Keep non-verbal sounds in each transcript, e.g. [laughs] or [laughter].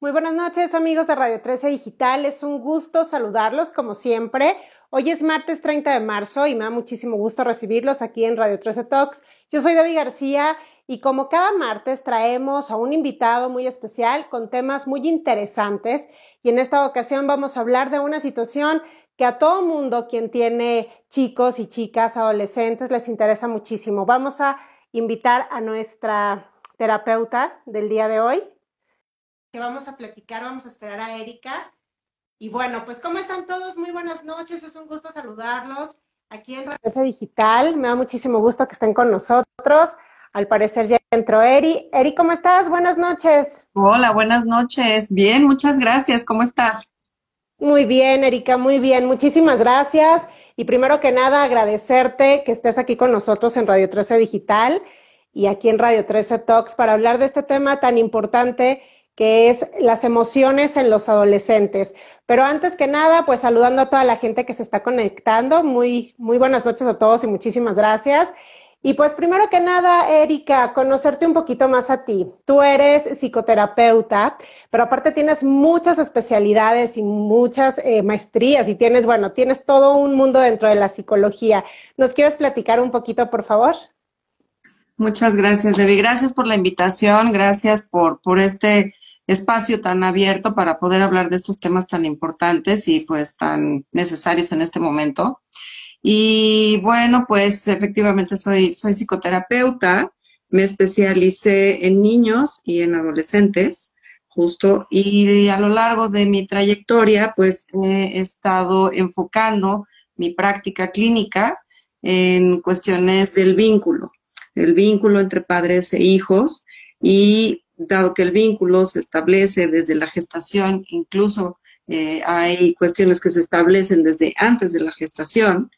Muy buenas noches amigos de Radio 13 Digital, es un gusto saludarlos como siempre. Hoy es martes 30 de marzo y me da muchísimo gusto recibirlos aquí en Radio 13 Talks. Yo soy David García y como cada martes traemos a un invitado muy especial con temas muy interesantes y en esta ocasión vamos a hablar de una situación que a todo mundo quien tiene chicos y chicas, adolescentes, les interesa muchísimo. Vamos a invitar a nuestra terapeuta del día de hoy, que vamos a platicar, vamos a esperar a Erika. Y bueno, pues ¿cómo están todos? Muy buenas noches, es un gusto saludarlos aquí en Radio Digital. Me da muchísimo gusto que estén con nosotros. Al parecer ya entró Eri. Eri, ¿cómo estás? Buenas noches. Hola, buenas noches. Bien, muchas gracias. ¿Cómo estás? Muy bien, Erika, muy bien. Muchísimas gracias. Y primero que nada, agradecerte que estés aquí con nosotros en Radio 13 Digital y aquí en Radio 13 Talks para hablar de este tema tan importante que es las emociones en los adolescentes. Pero antes que nada, pues saludando a toda la gente que se está conectando. Muy, muy buenas noches a todos y muchísimas gracias. Y pues primero que nada, Erika, conocerte un poquito más a ti. Tú eres psicoterapeuta, pero aparte tienes muchas especialidades y muchas eh, maestrías y tienes, bueno, tienes todo un mundo dentro de la psicología. ¿Nos quieres platicar un poquito, por favor? Muchas gracias, Debbie. Gracias por la invitación, gracias por, por este espacio tan abierto para poder hablar de estos temas tan importantes y pues tan necesarios en este momento. Y bueno, pues efectivamente soy, soy psicoterapeuta, me especialicé en niños y en adolescentes, justo, y a lo largo de mi trayectoria pues he estado enfocando mi práctica clínica en cuestiones del vínculo, el vínculo entre padres e hijos y dado que el vínculo se establece desde la gestación, incluso eh, hay cuestiones que se establecen desde antes de la gestación,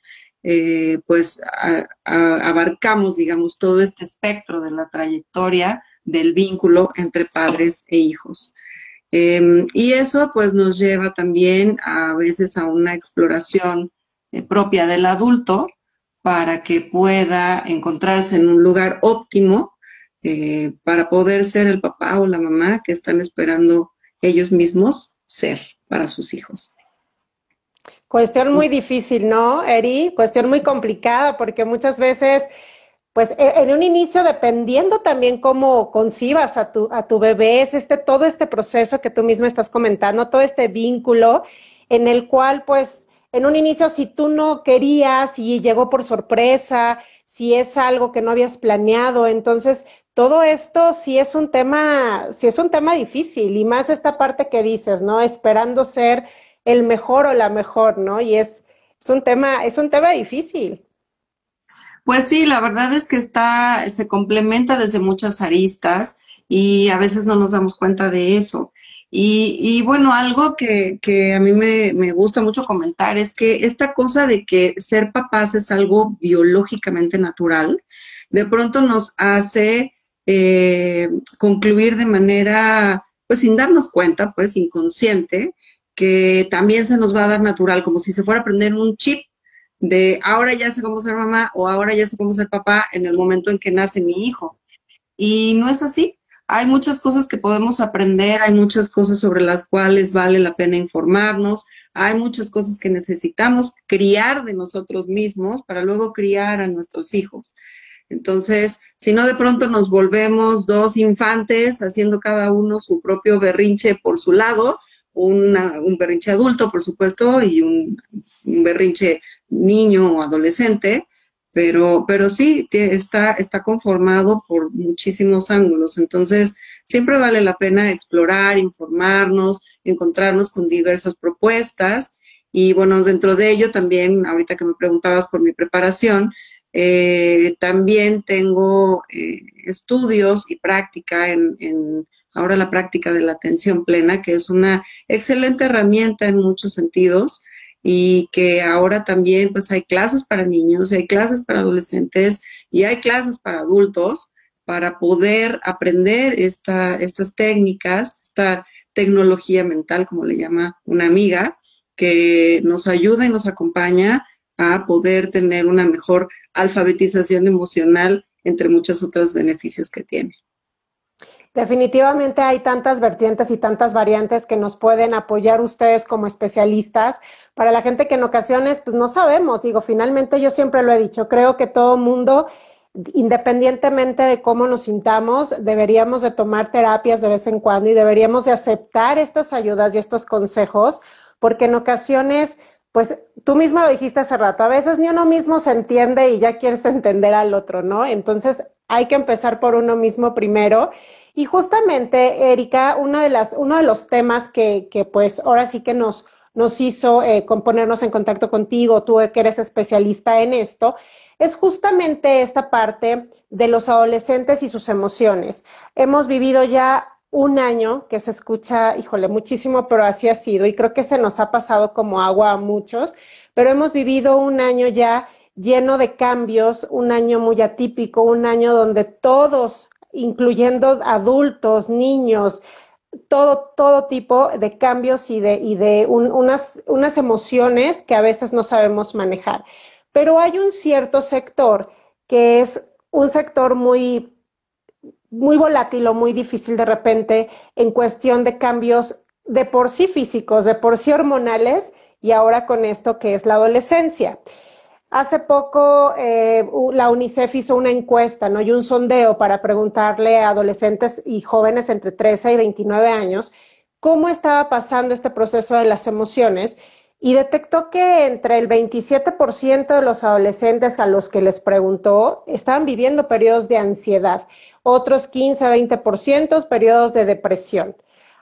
eh, pues abarcamos, digamos, todo este espectro de la trayectoria del vínculo entre padres e hijos. Em, y eso pues nos lleva también a veces a una exploración eh, propia del adulto para que pueda encontrarse en un lugar óptimo eh, para poder ser el papá o la mamá que están esperando ellos mismos ser para sus hijos. Cuestión muy difícil, ¿no, Eri? Cuestión muy complicada porque muchas veces, pues e, en un inicio, dependiendo también cómo concibas a tu, a tu bebé, es este, todo este proceso que tú misma estás comentando, todo este vínculo en el cual, pues, en un inicio, si tú no querías y llegó por sorpresa, si es algo que no habías planeado, entonces todo esto sí es un tema, sí es un tema difícil y más esta parte que dices, ¿no? Esperando ser el mejor o la mejor, ¿no? Y es, un tema, es un tema difícil. Pues sí, la verdad es que está, se complementa desde muchas aristas y a veces no nos damos cuenta de eso. Y, y bueno, algo que, que a mí me, me, gusta mucho comentar es que esta cosa de que ser papás es algo biológicamente natural, de pronto nos hace eh, concluir de manera, pues sin darnos cuenta, pues inconsciente, que también se nos va a dar natural, como si se fuera a aprender un chip de ahora ya sé cómo ser mamá o ahora ya sé cómo ser papá en el momento en que nace mi hijo. Y no es así. Hay muchas cosas que podemos aprender, hay muchas cosas sobre las cuales vale la pena informarnos, hay muchas cosas que necesitamos criar de nosotros mismos para luego criar a nuestros hijos. Entonces, si no de pronto nos volvemos dos infantes haciendo cada uno su propio berrinche por su lado, un berrinche adulto, por supuesto, y un, berrinche niño o adolescente, pero, pero sí está, está conformado por muchísimos ángulos. Entonces, siempre vale la pena explorar, informarnos, encontrarnos con diversas propuestas. Y bueno, dentro de ello también, ahorita que me preguntabas por mi preparación, eh, también tengo eh, estudios y práctica en, ahora la práctica de la atención plena, que es una excelente herramienta en muchos sentidos y que ahora también pues hay clases para niños, hay clases para adolescentes y hay clases para adultos para poder aprender esta, estas técnicas, esta tecnología mental, como le llama una amiga, que nos ayuda y nos acompaña a poder tener una mejor alfabetización emocional, entre muchos otros beneficios que tiene. definitivamente hay tantas vertientes y tantas variantes que nos pueden apoyar ustedes como especialistas. Para la gente que en ocasiones, pues no sabemos, digo, finalmente yo siempre lo he dicho, creo que todo mundo independientemente de cómo nos sintamos, deberíamos de tomar terapias de vez en cuando y deberíamos de aceptar estas ayudas y estos consejos, porque en ocasiones, pues tú mismo lo dijiste hace rato, a veces ni uno mismo se entiende y ya quieres entender al otro, ¿no? Entonces hay que empezar por uno mismo primero. Y justamente, Erika, uno de los temas que, que pues ahora sí que nos, nos hizo eh, ponernos en contacto contigo, tú que eres especialista en esto, es justamente esta parte de los adolescentes y sus emociones. Hemos vivido ya un año que se escucha, híjole, muchísimo, pero así ha sido y creo que se nos ha pasado como agua a muchos, pero hemos vivido un año ya lleno de cambios, un año muy atípico, un año donde todos, incluyendo adultos, niños, todo, todo tipo de cambios y de, y de unas, unas emociones que a veces no sabemos manejar. Pero hay un cierto sector que es un sector muy, muy volátil o muy difícil de repente en cuestión de cambios de por sí físicos, de por sí hormonales y ahora con esto que es la adolescencia. Hace poco eh, la UNICEF hizo una encuesta ¿no? y un sondeo para preguntarle a adolescentes y jóvenes entre 13 y 29 años cómo estaba pasando este proceso de las emociones y detectó que entre el 27% de los adolescentes a los que les preguntó estaban viviendo periodos de ansiedad, otros 15-20% periodos de depresión.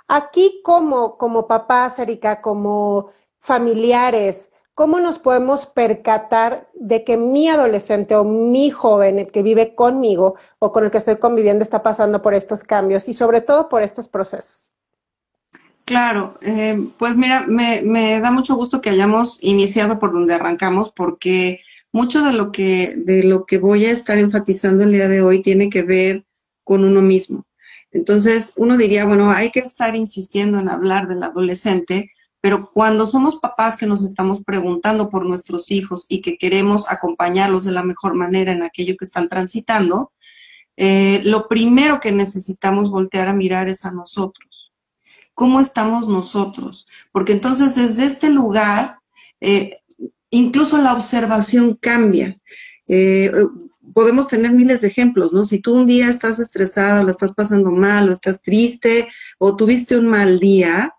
Aquí como, como papás, Erika, como familiares, ¿cómo nos podemos percatar de que mi adolescente o mi joven, el que vive conmigo o con el que estoy conviviendo, está pasando por estos cambios y sobre todo por estos procesos? Claro, eh, pues mira, me, da mucho gusto que hayamos iniciado por donde arrancamos, porque mucho de lo que de lo que voy a estar enfatizando el día de hoy tiene que ver con uno mismo. Entonces, uno diría, bueno, hay que estar insistiendo en hablar del adolescente, pero cuando somos papás que nos estamos preguntando por nuestros hijos y que queremos acompañarlos de la mejor manera en aquello que están transitando, eh, lo primero que necesitamos voltear a mirar es a nosotros cómo estamos nosotros, porque entonces desde este lugar, eh, incluso la observación cambia. Eh, podemos tener miles de ejemplos, ¿no? Si tú un día estás estresada, lo estás pasando mal, o estás triste, o tuviste un mal día,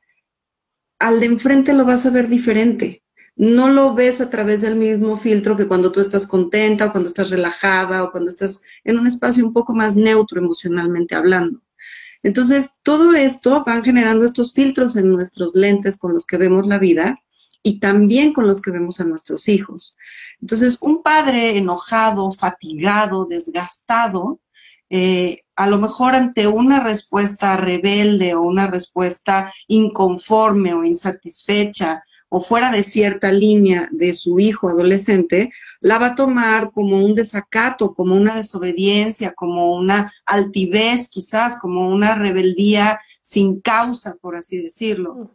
al de enfrente lo vas a ver diferente. No lo ves a través del mismo filtro que cuando tú estás contenta, o cuando estás relajada, o cuando estás en un espacio un poco más neutro emocionalmente hablando. Entonces, todo esto van generando estos filtros en nuestros lentes con los que vemos la vida y también con los que vemos a nuestros hijos. Entonces, un padre enojado, fatigado, desgastado, eh, a lo mejor ante una respuesta rebelde o una respuesta inconforme o insatisfecha o fuera de cierta línea de su hijo adolescente, la va a tomar como un desacato, como una desobediencia, como una altivez quizás, como una rebeldía sin causa, por así decirlo.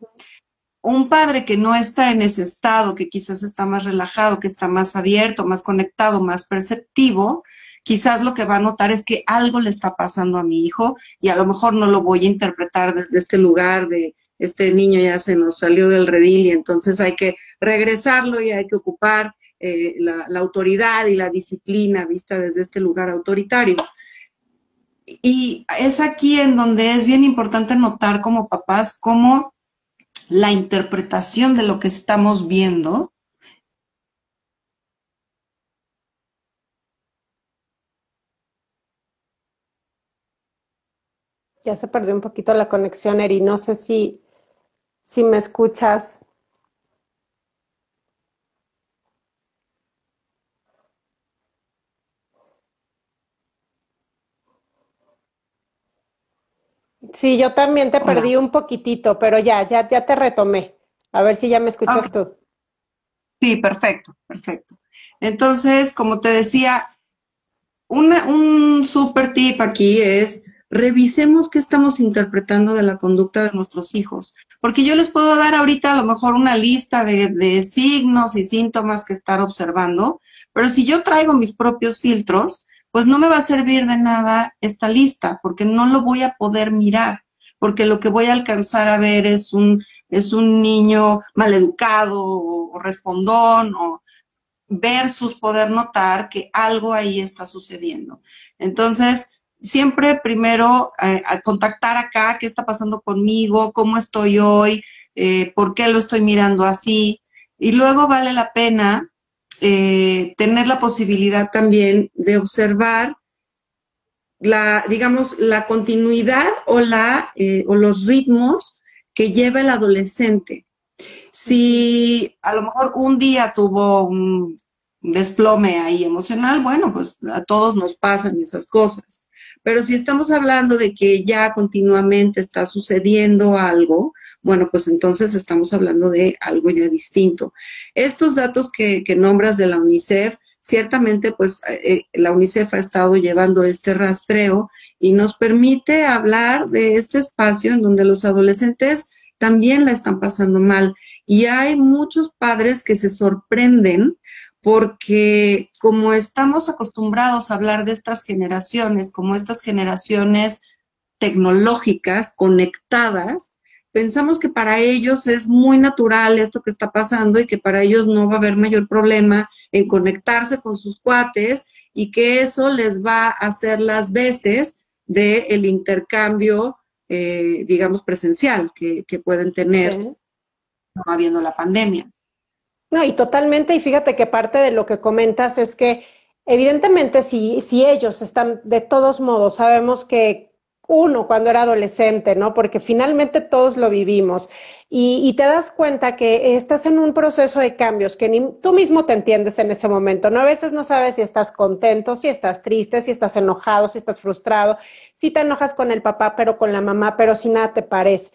Un padre que no está en ese estado, que quizás está más relajado, que está más abierto, más conectado, más perceptivo, quizás lo que va a notar es que algo le está pasando a mi hijo y a lo mejor no lo voy a interpretar desde este lugar de este niño ya se nos salió del redil y entonces hay que regresarlo y hay que ocupar eh, la, autoridad y la disciplina vista desde este lugar autoritario. Y es aquí en donde es bien importante notar como papás cómo la interpretación de lo que estamos viendo Ya se perdió un poquito la conexión, Eri. No sé si si me escuchas. Sí, yo también te perdí un poquitito, pero ya, ya, ya te retomé. A ver si ya me escuchas tú. Sí, perfecto, perfecto. Entonces, como te decía, un super tip aquí es revisemos qué estamos interpretando de la conducta de nuestros hijos. Porque yo les puedo dar ahorita a lo mejor una lista de, signos y síntomas que estar observando, pero si yo traigo mis propios filtros, pues no me va a servir de nada esta lista, porque no lo voy a poder mirar, porque lo que voy a alcanzar a ver es un, es un niño maleducado o, respondón o versus poder notar que algo ahí está sucediendo. Entonces, siempre primero eh, contactar acá qué está pasando conmigo, cómo estoy hoy, eh, por qué lo estoy mirando así. Y luego vale la pena eh, tener la posibilidad también de observar la, digamos, la continuidad o, la, eh, o los ritmos que lleva el adolescente. Si a lo mejor un día tuvo un desplome ahí emocional, bueno, pues a todos nos pasan esas cosas. Pero si estamos hablando de que ya continuamente está sucediendo algo, bueno, pues entonces estamos hablando de algo ya distinto. Estos datos que, nombras de la UNICEF, ciertamente pues eh, eh, la UNICEF ha estado llevando este rastreo y nos permite hablar de este espacio en donde los adolescentes también la están pasando mal. Y hay muchos padres que se sorprenden porque como estamos acostumbrados a hablar de estas generaciones, como estas generaciones tecnológicas conectadas, pensamos que para ellos es muy natural esto que está pasando y que para ellos no va a haber mayor problema en conectarse con sus cuates y que eso les va a hacer las veces del el intercambio, eh, digamos, presencial que, pueden tener no habiendo la pandemia. No, y totalmente, y fíjate que parte de lo que comentas es que evidentemente si, si ellos están, de todos modos, sabemos que uno cuando era adolescente, ¿no? Porque finalmente todos lo vivimos y, te das cuenta que estás en un proceso de cambios que ni tú mismo te entiendes en ese momento, ¿no? A veces no sabes si estás contento, si estás triste, si estás enojado, si estás frustrado, si te enojas con el papá, pero con la mamá, pero si nada te parece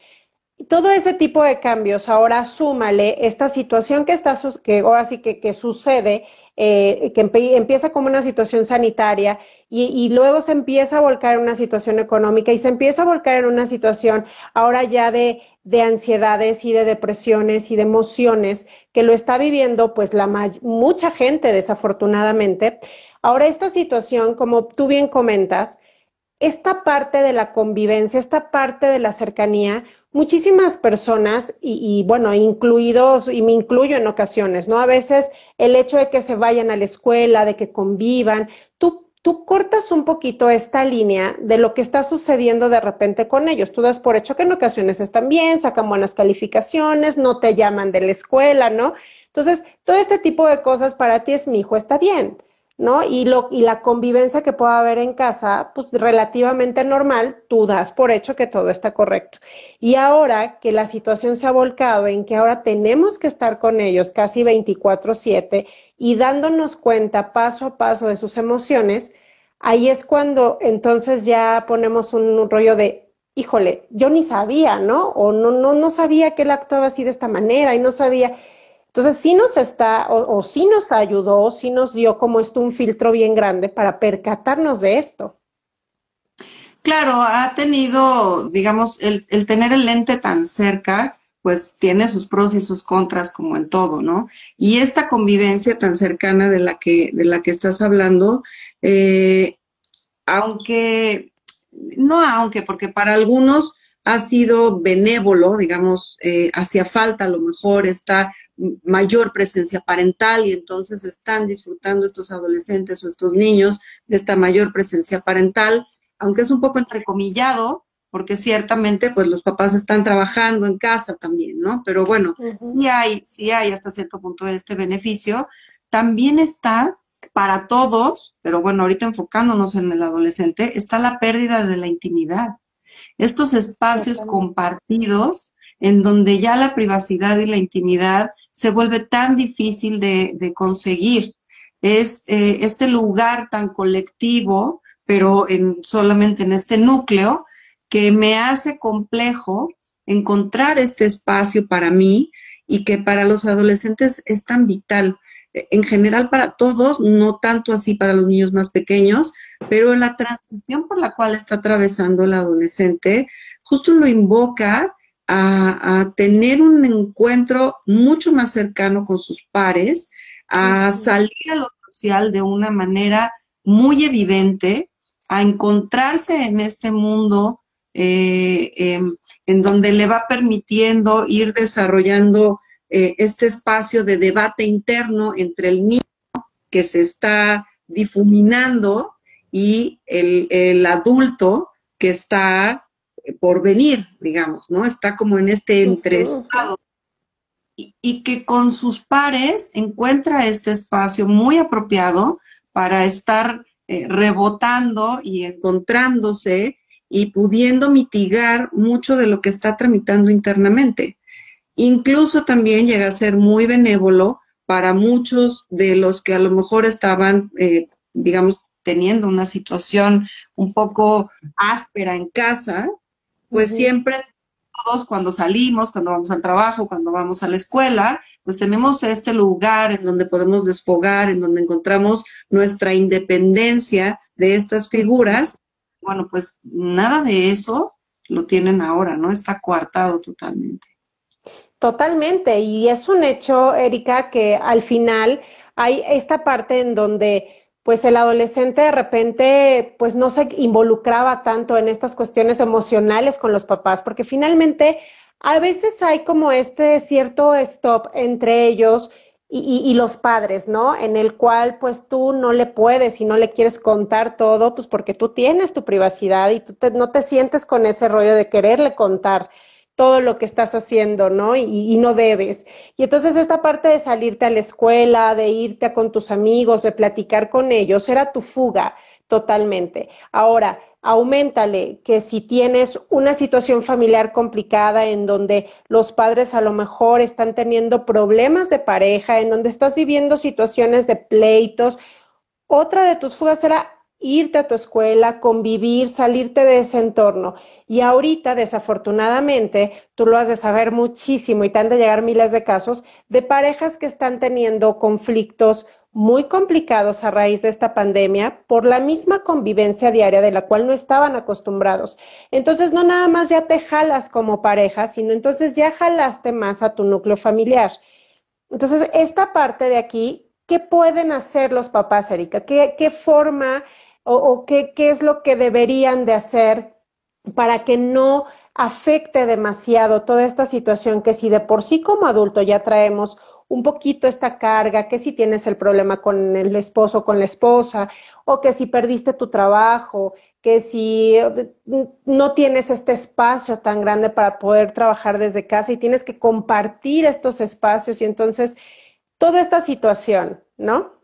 todo ese tipo de cambios, ahora súmale esta situación que está, que ahora que, que sucede, eh, que empieza como una situación sanitaria y, luego se empieza a volcar en una situación económica y se empieza a volcar en una situación ahora ya de, de ansiedades y de depresiones y de emociones que lo está viviendo pues la mucha gente desafortunadamente. Ahora esta situación, como tú bien comentas, esta parte de la convivencia, esta parte de la cercanía, muchísimas personas, y, bueno, incluidos, y me incluyo en ocasiones, ¿no? A veces el hecho de que se vayan a la escuela, de que convivan, tú tú cortas un poquito esta línea de lo que está sucediendo de repente con ellos. Tú das por hecho que en ocasiones están bien, sacan buenas calificaciones, no te llaman de la escuela, ¿no? Entonces, todo este tipo de cosas para ti es mi hijo, está bien. ¿No? Y, lo, y la convivencia que pueda haber en casa, pues relativamente normal, tú das por hecho que todo está correcto. Y ahora que la situación se ha volcado en que ahora tenemos que estar con ellos casi 24/7 y dándonos cuenta paso a paso de sus emociones, ahí es cuando entonces ya ponemos un, rollo de, híjole, yo ni sabía, ¿no? O no, no, no sabía que él actuaba así de esta manera y no sabía. Entonces, sí nos está, o, sí nos ayudó, sí nos dio como esto un filtro bien grande para percatarnos de esto. Claro, ha tenido, digamos, el, el tener el lente tan cerca, pues tiene sus pros y sus contras como en todo, ¿no? Y esta convivencia tan cercana de la que, de la que estás hablando, eh, aunque, no aunque, porque para algunos ha sido benévolo, digamos, eh, hacía falta a lo mejor esta mayor presencia parental y entonces están disfrutando estos adolescentes o estos niños de esta mayor presencia parental, aunque es un poco entrecomillado, porque ciertamente pues los papás están trabajando en casa también, ¿no? Pero bueno, sí hay, sí hay hasta cierto punto este beneficio. También está para todos, pero bueno, ahorita enfocándonos en el adolescente, está la pérdida de la intimidad. Estos espacios compartidos en donde ya la privacidad y la intimidad se vuelve tan difícil de, conseguir. Es eh, este lugar tan colectivo, pero en, solamente en este núcleo, que me hace complejo encontrar este espacio para mí y que para los adolescentes es tan vital. En general para todos, no tanto así para los niños más pequeños, pero la transición por la cual está atravesando el adolescente justo lo invoca a, tener un encuentro mucho más cercano con sus pares, a salir a lo social de una manera muy evidente a encontrarse en este mundo eh, em, en donde le va permitiendo ir desarrollando eh, este espacio de debate interno entre el niño que se está difuminando y el, adulto que está por venir, digamos, ¿no? Está como en este entreestado. Y, y que con sus pares encuentra este espacio muy apropiado para estar eh, rebotando y encontrándose y pudiendo mitigar mucho de lo que está tramitando internamente. Incluso también llega a ser muy benévolo para muchos de los que a lo mejor estaban, eh, digamos, teniendo una situación un poco áspera en casa, pues siempre todos cuando salimos, cuando vamos al trabajo, cuando vamos a la escuela, pues tenemos este lugar en donde podemos desfogar, en donde encontramos nuestra independencia de estas figuras. Bueno, pues nada de eso lo tienen ahora, ¿no? Está coartado totalmente. Totalmente, y es un hecho, Erika, que al final hay esta parte en donde pues el adolescente de repente pues no se involucraba tanto en estas cuestiones emocionales con los papás, porque finalmente a veces hay como este cierto stop entre ellos y, los padres, ¿no? En el cual pues tú no le puedes y no le quieres contar todo, pues porque tú tienes tu privacidad y tú no te sientes con ese rollo de quererle contar todo lo que estás haciendo, ¿no? Y, no debes. Y entonces esta parte de salirte a la escuela, de irte con tus amigos, de platicar con ellos, era tu fuga totalmente. Ahora, aumentale que si tienes una situación familiar complicada en donde los padres a lo mejor están teniendo problemas de pareja, en donde estás viviendo situaciones de pleitos, otra de tus fugas era irte a tu escuela, convivir, salirte de ese entorno. Y ahorita, desafortunadamente, tú lo has de saber muchísimo y te han de llegar miles de casos de parejas que están teniendo conflictos muy complicados a raíz de esta pandemia por la misma convivencia diaria de la cual no estaban acostumbrados. Entonces, no nada más ya te jalas como pareja, sino entonces ya jalaste más a tu núcleo familiar. Entonces, esta parte de aquí, ¿qué pueden hacer los papás, Erika? ¿Qué, qué forma o, qué, qué es lo que deberían de hacer para que no afecte demasiado toda esta situación que si de por sí como adulto ya traemos un poquito esta carga, que si tienes el problema con el esposo, con la esposa, o que si perdiste tu trabajo, que si no tienes este espacio tan grande para poder trabajar desde casa y tienes que compartir estos espacios y entonces toda esta situación, ¿no?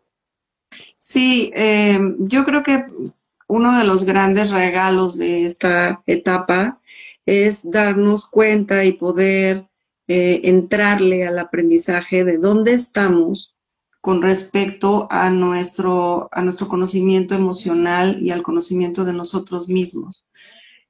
Sí, eh, yo creo que uno de los grandes regalos de esta etapa es darnos cuenta y poder eh, entrarle al aprendizaje de dónde estamos con respecto a nuestro, a nuestro conocimiento emocional y al conocimiento de nosotros mismos.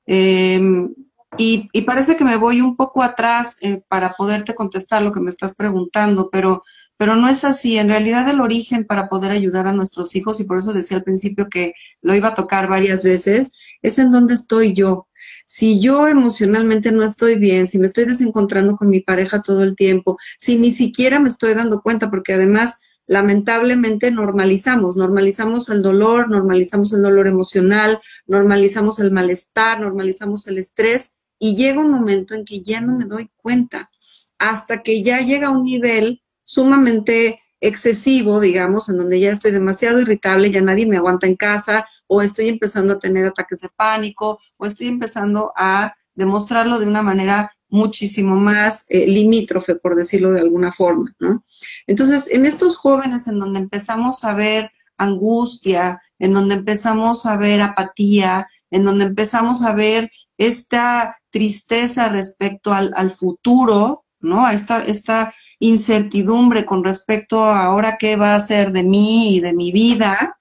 Em, y, parece que me voy un poco atrás eh, para poderte contestar lo que me estás preguntando, pero pero no es así. En realidad el origen para poder ayudar a nuestros hijos, y por eso decía al principio que lo iba a tocar varias veces, es en dónde estoy yo. Si yo emocionalmente no estoy bien, si me estoy desencontrando con mi pareja todo el tiempo, si ni siquiera me estoy dando cuenta, porque además lamentablemente normalizamos, normalizamos el dolor, normalizamos el dolor emocional, normalizamos el malestar, normalizamos el estrés y llega un momento en que ya no me doy cuenta, hasta que ya llega un nivel sumamente excesivo, digamos, en donde ya estoy demasiado irritable, ya nadie me aguanta en casa, o estoy empezando a tener ataques de pánico, o estoy empezando a demostrarlo de una manera muchísimo más eh, limítrofe, por decirlo de alguna forma, ¿no? Entonces, en estos jóvenes en donde empezamos a ver angustia, en donde empezamos a ver apatía, en donde empezamos a ver esta tristeza respecto al, al futuro, ¿no? Esta, esta incertidumbre con respecto a ahora qué va a ser de mí y de mi vida,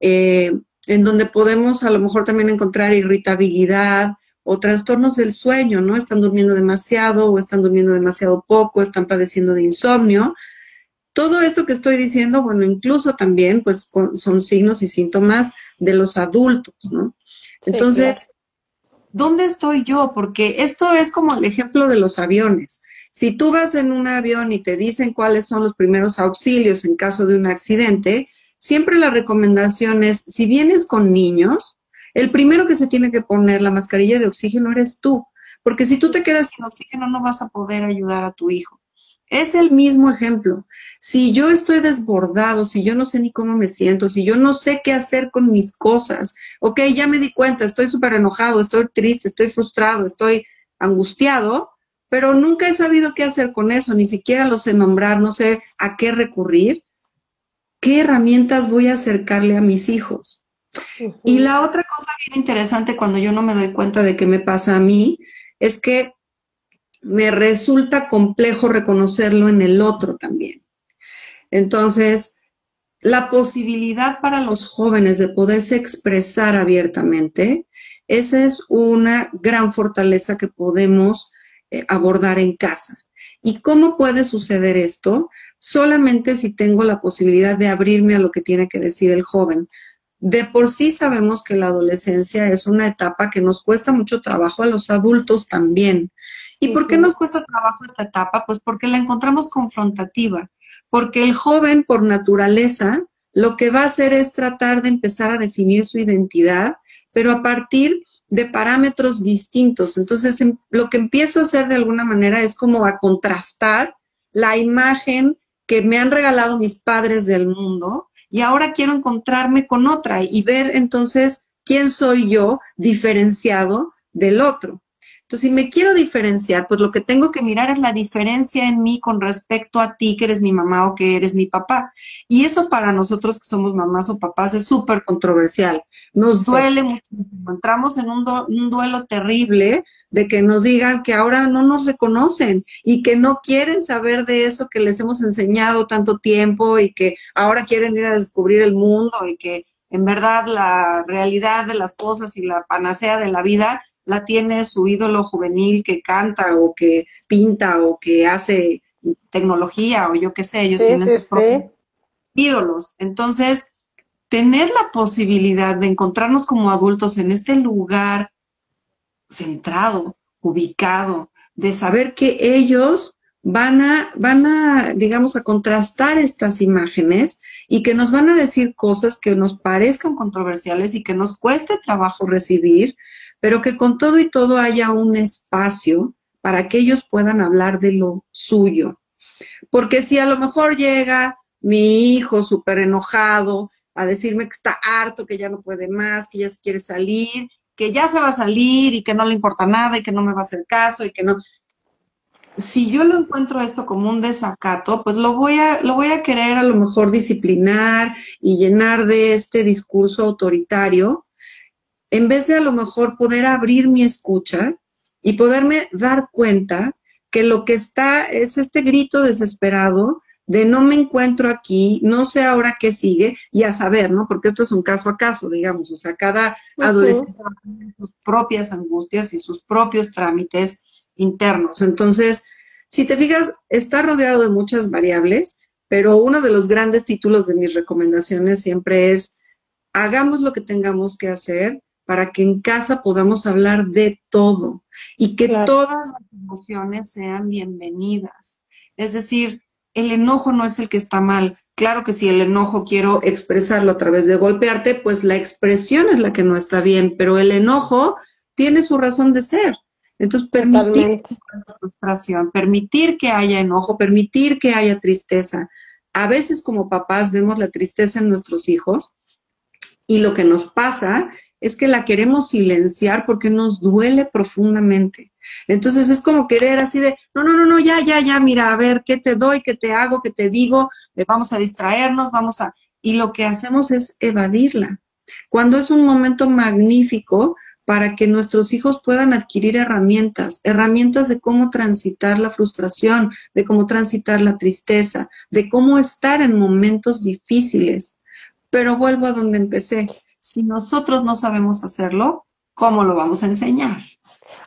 eh, en donde podemos a lo mejor también encontrar irritabilidad o trastornos del sueño, ¿no? Están durmiendo demasiado o están durmiendo demasiado poco, están padeciendo de insomnio. Todo esto que estoy diciendo, bueno, incluso también, pues, son signos y síntomas de los adultos, ¿no? Entonces, ¿dónde estoy yo? Porque esto es como el ejemplo de los aviones. Si tú vas en un avión y te dicen cuáles son los primeros auxilios en caso de un accidente, siempre la recomendación es, si vienes con niños, el primero que se tiene que poner la mascarilla de oxígeno eres tú, porque si tú te quedas sin oxígeno no vas a poder ayudar a tu hijo. Es el mismo ejemplo. Si yo estoy desbordado, si yo no sé ni cómo me siento, si yo no sé qué hacer con mis cosas, ok, ya me di cuenta, estoy súper enojado, estoy triste, estoy frustrado, estoy angustiado, pero nunca he sabido qué hacer con eso, ni siquiera lo sé nombrar, no sé a qué recurrir. ¿Qué herramientas voy a acercarle a mis hijos? Y la otra cosa bien interesante cuando yo no me doy cuenta de qué me pasa a mí es que me resulta complejo reconocerlo en el otro también. Entonces, la posibilidad para los jóvenes de poderse expresar abiertamente, esa es una gran fortaleza que podemos abordar en casa. ¿Y cómo puede suceder esto? Solamente si tengo la posibilidad de abrirme a lo que tiene que decir el joven. De por sí sabemos que la adolescencia es una etapa que nos cuesta mucho trabajo a los adultos también. ¿Y por qué nos cuesta trabajo esta etapa? Pues porque la encontramos confrontativa, porque el joven por naturaleza lo que va a hacer es tratar de empezar a definir su identidad, pero a partir de parámetros distintos. Entonces, em, lo que empiezo a hacer de alguna manera es como a contrastar la imagen que me han regalado mis padres del mundo y ahora quiero encontrarme con otra y ver entonces quién soy yo diferenciado del otro. Entonces, si me quiero diferenciar, pues lo que tengo que mirar es la diferencia en mí con respecto a ti, que eres mi mamá o que eres mi papá. Y eso para nosotros que somos mamás o papás es súper controversial. Nos duele muchísimo. Entramos en un, un duelo terrible de que nos digan que ahora no nos reconocen y que no quieren saber de eso que les hemos enseñado tanto tiempo y que ahora quieren ir a descubrir el mundo y que en verdad la realidad de las cosas y la panacea de la vida la tiene su ídolo juvenil que canta o que pinta o que hace tecnología o yo qué sé, ellos tienen sus propios ídolos. Entonces, tener la posibilidad de encontrarnos como adultos en este lugar centrado, ubicado, de saber que ellos van a, van a, digamos, a contrastar estas imágenes y que nos van a decir cosas que nos parezcan controversiales y que nos cueste trabajo recibir, pero que con todo y todo haya un espacio para que ellos puedan hablar de lo suyo. Porque si a lo mejor llega mi hijo súper enojado a decirme que está harto, que ya no puede más, que ya se quiere salir, que ya se va a salir y que no le importa nada y que no me va a hacer caso y que no. Si yo lo encuentro esto como un desacato, pues lo voy a, lo voy a querer a lo mejor disciplinar y llenar de este discurso autoritario en vez de a lo mejor poder abrir mi escucha y poderme dar cuenta que lo que está es este grito desesperado de no me encuentro aquí, no sé ahora qué sigue, y a saber, ¿no? Porque esto es un caso a caso, digamos, o sea, cada adolescente tiene sus propias angustias y sus propios trámites internos. Entonces, si te fijas, está rodeado de muchas variables, pero uno de los grandes títulos de mis recomendaciones siempre es, hagamos lo que tengamos que hacer, para que en casa podamos hablar de todo y que todas las emociones sean bienvenidas. Es decir, el enojo no es el que está mal. Claro que si el enojo quiero expresarlo a través de golpearte, pues la expresión es la que no está bien, pero el enojo tiene su razón de ser. Entonces, permitir la frustración, permitir que haya enojo, permitir que haya tristeza. A veces como papás vemos la tristeza en nuestros hijos y lo que nos pasa es que la queremos silenciar porque nos duele profundamente. Entonces es como querer así de, no, no, no, no, ya, ya, ya, mira, a ver, ¿qué te doy? ¿Qué te hago? ¿Qué te digo? Eh, vamos a distraernos, vamos a... Y lo que hacemos es evadirla. Cuando es un momento magnífico para que nuestros hijos puedan adquirir herramientas, herramientas de cómo transitar la frustración, de cómo transitar la tristeza, de cómo estar en momentos difíciles. Pero vuelvo a donde empecé si nosotros no sabemos hacerlo, ¿cómo lo vamos a enseñar?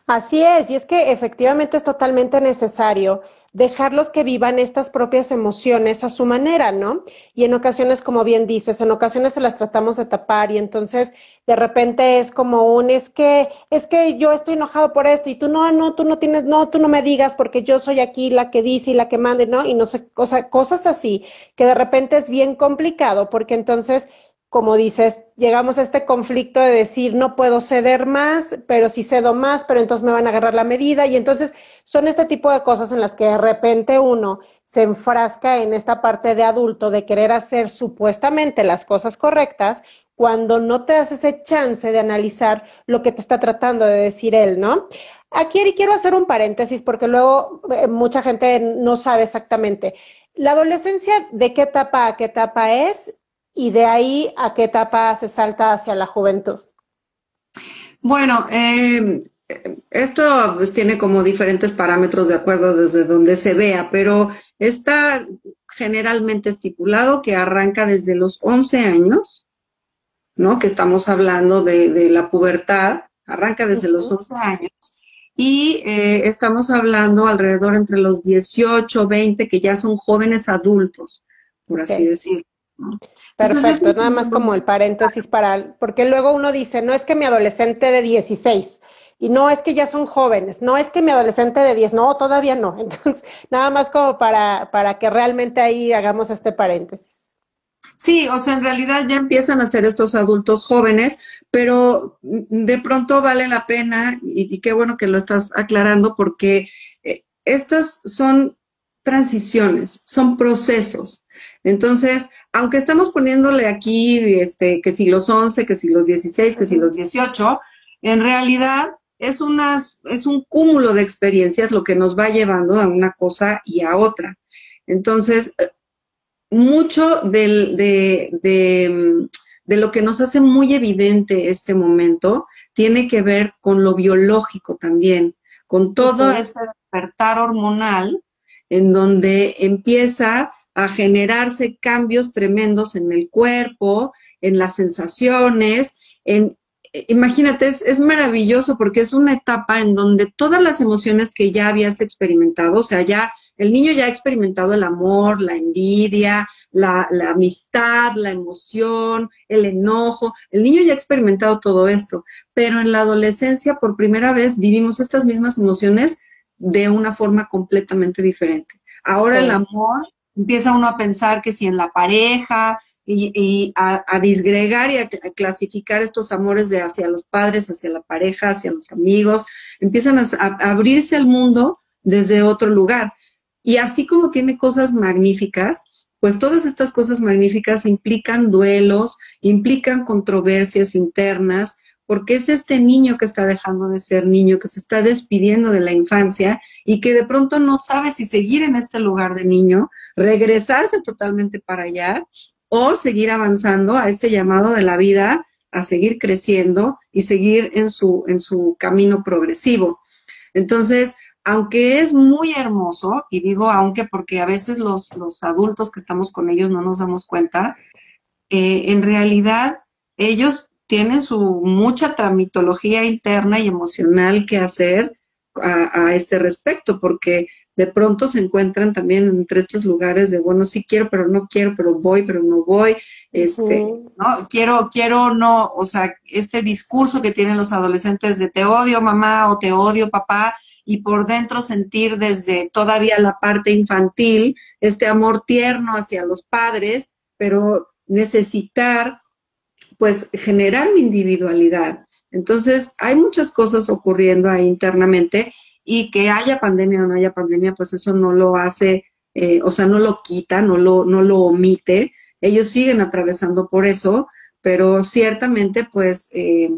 Así es, y es que efectivamente es totalmente necesario dejarlos que vivan estas propias emociones a su manera, ¿no? Y en ocasiones, como bien dices, en ocasiones se las tratamos de tapar y entonces de repente es como un, es que, es que yo estoy enojado por esto y tú no, no, tú no tienes, no, tú no me digas porque yo soy aquí la que dice y la que mande, ¿no? Y no sé, o sea, cosas así que de repente es bien complicado porque entonces como dices, llegamos a este conflicto de decir, no puedo ceder más, pero si cedo más, pero entonces me van a agarrar la medida. Y entonces son este tipo de cosas en las que de repente uno se enfrasca en esta parte de adulto de querer hacer supuestamente las cosas correctas cuando no te das ese chance de analizar lo que te está tratando de decir él, ¿no? Aquí quiero hacer un paréntesis porque luego eh, mucha gente no sabe exactamente. La adolescencia, ¿de qué etapa a qué etapa es? Y de ahí a qué etapa se salta hacia la juventud? Bueno, eh, esto pues, tiene como diferentes parámetros de acuerdo desde donde se vea, pero está generalmente estipulado que arranca desde los 11 años, ¿no? Que estamos hablando de, la pubertad, arranca desde los 11 años. Y eh, estamos hablando alrededor entre los 18, 20, que ya son jóvenes adultos, por así decirlo. Perfecto, nada más como el paréntesis para, porque luego uno dice, no es que mi adolescente de 16, y no es que ya son jóvenes, no es que mi adolescente de 10, no, todavía no. [laughs] Entonces, nada más como para, para que realmente ahí hagamos este paréntesis. Sí, o sea, en realidad ya empiezan a ser estos adultos jóvenes, pero de pronto vale la pena, y, qué bueno que lo estás aclarando, porque eh, estas son transiciones, son procesos. Entonces, aunque estamos poniéndole aquí este, que si los 11, que si los 16, que si los 18, en realidad es, unas, es un cúmulo de experiencias lo que nos va llevando a una cosa y a otra. Entonces, mucho de, de, lo que nos hace muy evidente este momento tiene que ver con lo biológico también, con todo este despertar hormonal en donde empieza a generarse cambios tremendos en el cuerpo, en las sensaciones, en imagínate, es, maravilloso porque es una etapa en donde todas las emociones que ya habías experimentado, o sea, ya el niño ya ha experimentado el amor, la envidia, la, la, amistad, la emoción, el enojo, el niño ya ha experimentado todo esto, pero en la adolescencia por primera vez vivimos estas mismas emociones de una forma completamente diferente. Ahora el amor empieza uno a pensar que si en la pareja y, a, disgregar y a, clasificar estos amores de hacia los padres, hacia la pareja, hacia los amigos, empiezan a, a abrirse al mundo desde otro lugar. Y así como tiene cosas magníficas, pues todas estas cosas magníficas implican duelos, implican controversias internas, porque es este niño que está dejando de ser niño, que se está despidiendo de la infancia y que de pronto no sabe si seguir en este lugar de niño, regresarse totalmente para allá o seguir avanzando a este llamado de la vida a seguir creciendo y seguir en su, en su camino progresivo. Entonces, aunque es muy hermoso, y digo aunque porque a veces los, los adultos que estamos con ellos no nos damos cuenta, eh, en realidad ellos tienen su mucha tramitología interna y emocional que hacer a, este respecto, porque de pronto se encuentran también entre estos lugares de, bueno, sí quiero, pero no quiero, pero voy, pero no voy, este, no, quiero, quiero, no, o sea, este discurso que tienen los adolescentes de te odio mamá o te odio papá, y por dentro sentir desde todavía la parte infantil este amor tierno hacia los padres, pero necesitar pues generar mi individualidad. Entonces, hay muchas cosas ocurriendo ahí internamente y que haya pandemia o no haya pandemia, pues eso no lo hace, eh, o sea, no lo quita, no lo, no lo omite. Ellos siguen atravesando por eso, pero ciertamente, pues, eh,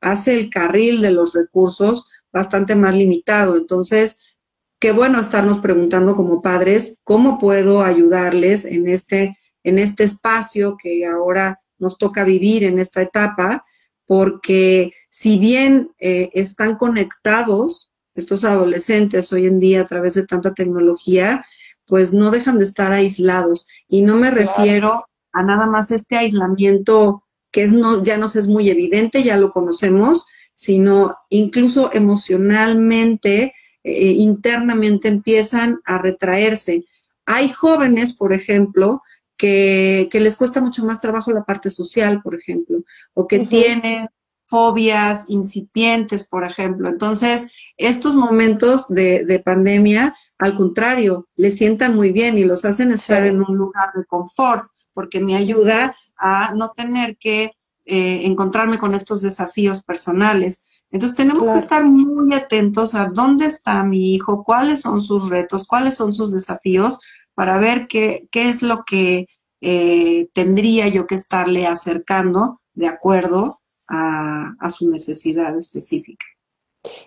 hace el carril de los recursos bastante más limitado. Entonces, qué bueno estarnos preguntando como padres cómo puedo ayudarles en este, en este espacio que ahora nos toca vivir en esta etapa, porque si bien eh, están conectados estos adolescentes hoy en día a través de tanta tecnología, pues no dejan de estar aislados. Y no me refiero a nada más este aislamiento que es no, ya nos es muy evidente, ya lo conocemos, sino incluso emocionalmente, eh, internamente empiezan a retraerse. Hay jóvenes, por ejemplo, que, les cuesta mucho más trabajo la parte social, por ejemplo, o que tienen fobias incipientes, por ejemplo. Entonces, estos momentos de, pandemia, al contrario, les sientan muy bien y los hacen estar en un lugar de confort, porque me ayuda a no tener que eh, encontrarme con estos desafíos personales. Entonces tenemos que estar muy atentos a dónde está mi hijo, cuáles son sus retos, cuáles son sus desafíos, para ver qué, qué es lo que eh, tendría yo que estarle acercando de acuerdo a, su necesidad específica.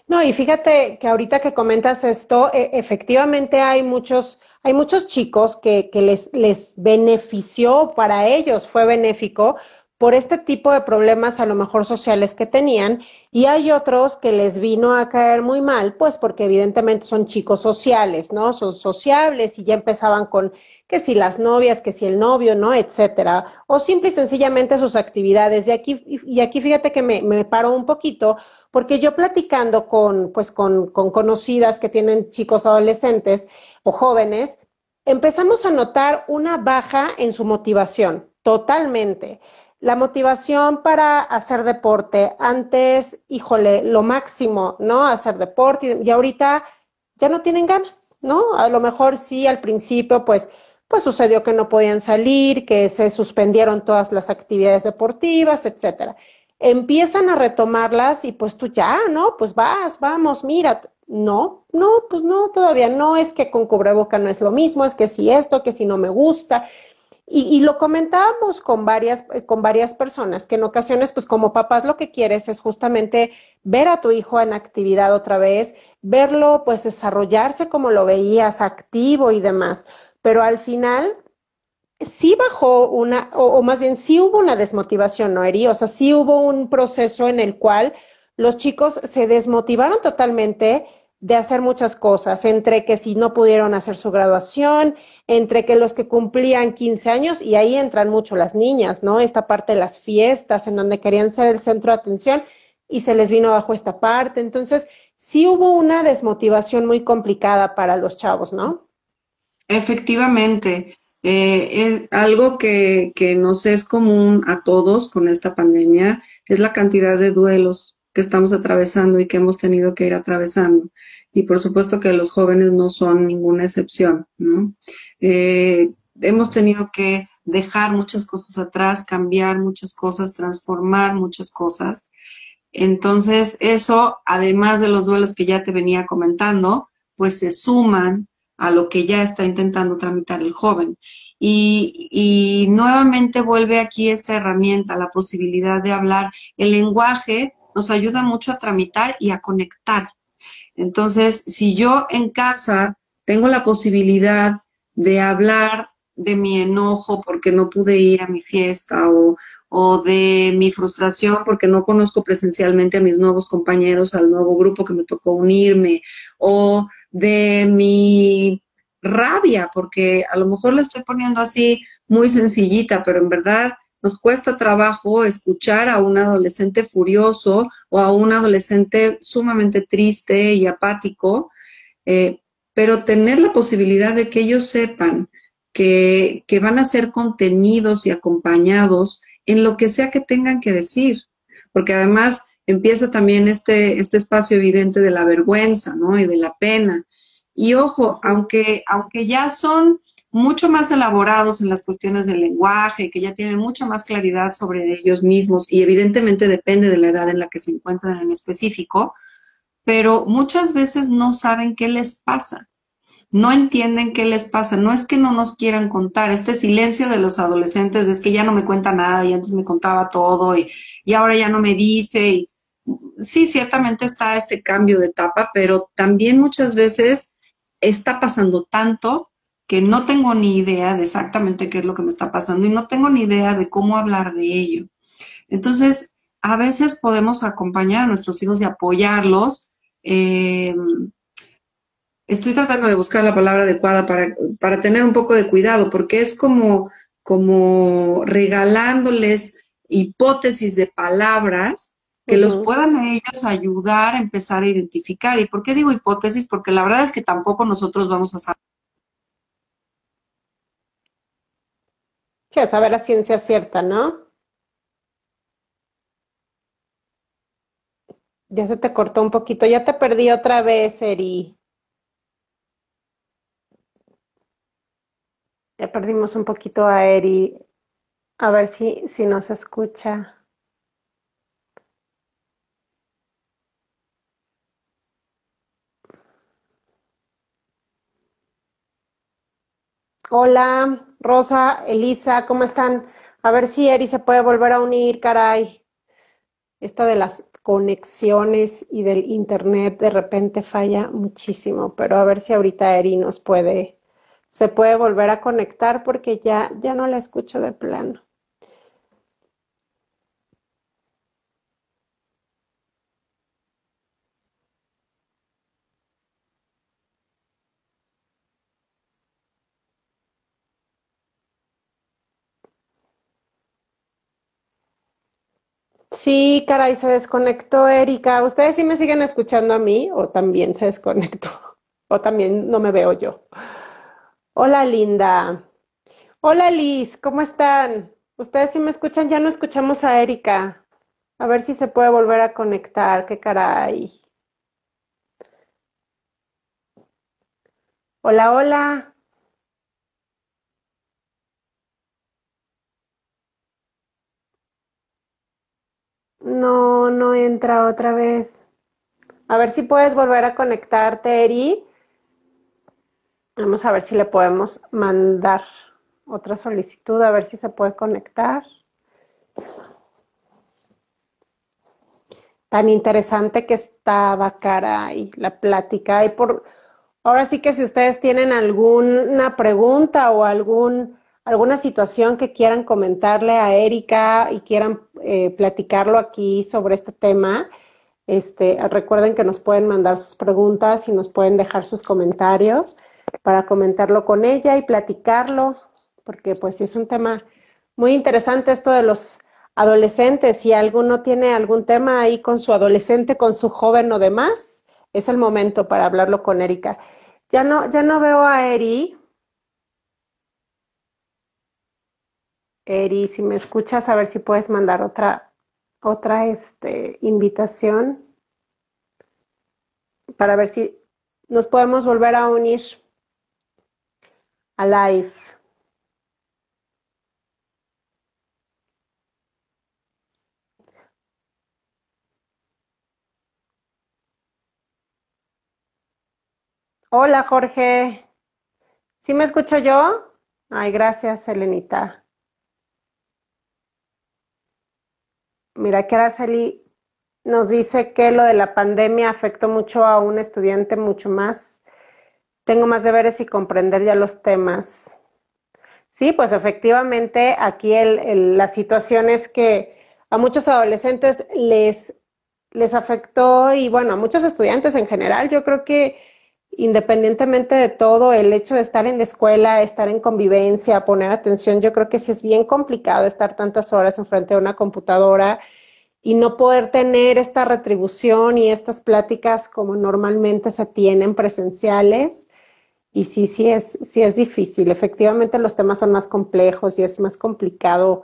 No, y fíjate que ahorita que comentas esto, e, efectivamente hay muchos, hay muchos chicos que, que les, les benefició, para ellos fue benéfico, por este tipo de problemas a lo mejor sociales que tenían y hay otros que les vino a caer muy mal, pues porque evidentemente son chicos sociales, ¿no? Son sociables y ya empezaban con que si las novias, que si el novio, ¿no? Etcétera. O simple y sencillamente sus actividades. Y aquí, y aquí fíjate que me, me paro un poquito porque yo platicando con, pues con, con conocidas que tienen chicos adolescentes o jóvenes, empezamos a notar una baja en su motivación, totalmente. La motivación para hacer deporte, antes, híjole, lo máximo, ¿no? Hacer deporte y, ahorita ya no tienen ganas, ¿no? A lo mejor sí, al principio, pues, pues sucedió que no podían salir, que se suspendieron todas las actividades deportivas, etcétera. Empiezan a retomarlas y pues tú ya, ¿no? Pues vas, vamos, mira, no, no, pues no, todavía no, es que con cubreboca no es lo mismo, es que si esto, que si no me gusta. Y, lo comentábamos con varias, eh, con varias personas, que en ocasiones, pues como papás lo que quieres es justamente ver a tu hijo en actividad otra vez, verlo pues desarrollarse como lo veías, activo y demás. Pero al final sí bajó una, o, más bien sí hubo una desmotivación, ¿no, Eri? O sea, sí hubo un proceso en el cual los chicos se desmotivaron totalmente de hacer muchas cosas, entre que si no pudieron hacer su graduación, entre que los que cumplían 15 años, y ahí entran mucho las niñas, ¿no? Esta parte de las fiestas, en donde querían ser el centro de atención, y se les vino abajo esta parte. Entonces, sí hubo una desmotivación muy complicada para los chavos, ¿no? Efectivamente. Eh, es algo que, que nos es común a todos con esta pandemia, es la cantidad de duelos que estamos atravesando y que hemos tenido que ir atravesando y por supuesto que los jóvenes no son ninguna excepción. ¿no? Eh, hemos tenido que dejar muchas cosas atrás, cambiar muchas cosas, transformar muchas cosas. Entonces, eso, además de los duelos que ya te venía comentando, pues se suman a lo que ya está intentando tramitar el joven. Y, y, nuevamente vuelve aquí esta herramienta, la posibilidad de hablar. El lenguaje nos ayuda mucho a tramitar y a conectar. Entonces, si yo en casa tengo la posibilidad de hablar de mi enojo porque no pude ir a mi fiesta o, de mi frustración porque no conozco presencialmente a mis nuevos compañeros, al nuevo grupo que me tocó unirme, o de mi rabia, porque a lo mejor la estoy poniendo así muy sencillita, pero en verdad nos cuesta trabajo escuchar a un adolescente furioso o a un adolescente sumamente triste y apático, eh, pero tener la posibilidad de que ellos sepan que, que van a ser contenidos y acompañados en lo que sea que tengan que decir, porque además empieza también este, este espacio evidente de la vergüenza, ¿no? Y de la pena. Y ojo, aunque, aunque ya son mucho más elaborados en las cuestiones del lenguaje, que ya tienen mucha más claridad sobre ellos mismos y evidentemente depende de la edad en la que se encuentran en específico, pero muchas veces no saben qué les pasa, no entienden qué les pasa, no es que no nos quieran contar, este silencio de los adolescentes es que ya no me cuenta nada y antes me contaba todo y, y ahora ya no me dice. Y, sí, ciertamente está este cambio de etapa, pero también muchas veces está pasando tanto que no tengo ni idea de exactamente qué es lo que me está pasando y no tengo ni idea de cómo hablar de ello. Entonces, a veces podemos acompañar a nuestros hijos y apoyarlos. Em, estoy tratando de buscar la palabra adecuada para, para, tener un poco de cuidado, porque es como, como regalándoles hipótesis de palabras que los puedan a ellos ayudar a empezar a identificar. ¿Y por qué digo hipótesis? Porque la verdad es que tampoco nosotros vamos a saber. Sí, a saber la ciencia cierta, ¿no? Ya se te cortó un poquito, ya te perdí otra vez, Eri. Ya perdimos un poquito a Eri. A ver si, si nos escucha. Hola, Rosa, Elisa, ¿cómo están? A ver si Eri se puede volver a unir, caray. Esta de las conexiones y del internet de repente falla muchísimo, pero a ver si ahorita Eri nos puede, se puede volver a conectar porque ya, ya no la escucho de plano. Sí, caray, se desconectó Erika. ¿Ustedes sí me siguen escuchando a mí o también se desconectó? [laughs] O también no me veo yo. Hola, Linda. Hola, Liz, ¿cómo están? ¿Ustedes sí me escuchan? Ya no escuchamos a Erika. A ver si se puede volver a conectar. ¿Qué caray? Hola, hola. No, no entra otra vez. A ver si puedes volver a conectarte, Eri. Vamos a ver si le podemos mandar otra solicitud, a ver si se puede conectar. Tan interesante que estaba, y la plática. Y por ahora sí que si ustedes tienen alguna pregunta o algún alguna situación que quieran comentarle a Erika y quieran eh, platicarlo aquí sobre este tema, este, recuerden que nos pueden mandar sus preguntas y nos pueden dejar sus comentarios para comentarlo con ella y platicarlo, porque pues es un tema muy interesante esto de los adolescentes. Si alguno tiene algún tema ahí con su adolescente, con su joven o demás, es el momento para hablarlo con Erika. Ya no, ya no veo a Eri, Eri, si me escuchas, a ver si puedes mandar otra, otra este, invitación para ver si nos podemos volver a unir a live. Hola Jorge, ¿sí me escucho yo? Ay, gracias, Elenita. Mira que Araceli nos dice que lo de la pandemia afectó mucho a un estudiante, mucho más. Tengo más deberes y comprender ya los temas. Sí, pues efectivamente aquí la situación es que a muchos adolescentes les, les afectó y bueno, a muchos estudiantes en general, yo creo que independientemente de todo, el hecho de estar en la escuela, estar en convivencia, poner atención, yo creo que sí es bien complicado estar tantas horas enfrente de una computadora y no poder tener esta retribución y estas pláticas como normalmente se tienen presenciales. Y sí, sí es, sí es difícil. Efectivamente los temas son más complejos y es más complicado,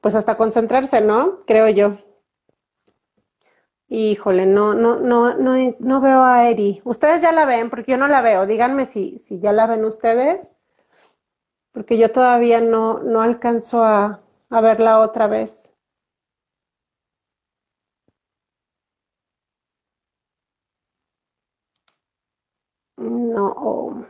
pues hasta concentrarse, ¿no? Creo yo. Híjole, no, no, no, no, no veo a Eri. Ustedes ya la ven, porque yo no la veo. Díganme si, si ya la ven ustedes, porque yo todavía no, no alcanzo a, a verla otra vez. No.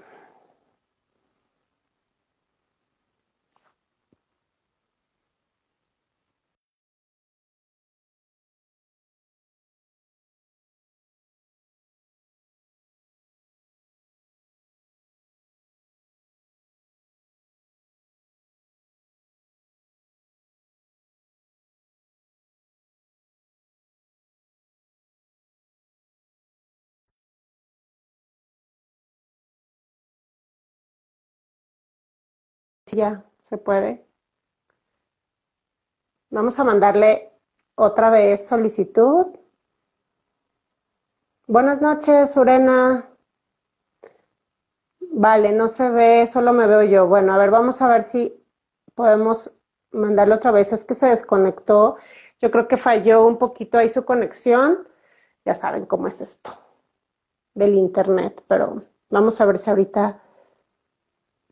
Ya se puede. Vamos a mandarle otra vez solicitud. Buenas noches, Surena. Vale, no se ve, solo me veo yo. Bueno, a ver, vamos a ver si podemos mandarlo otra vez. Es que se desconectó. Yo creo que falló un poquito ahí su conexión. Ya saben cómo es esto del internet, pero vamos a ver si ahorita,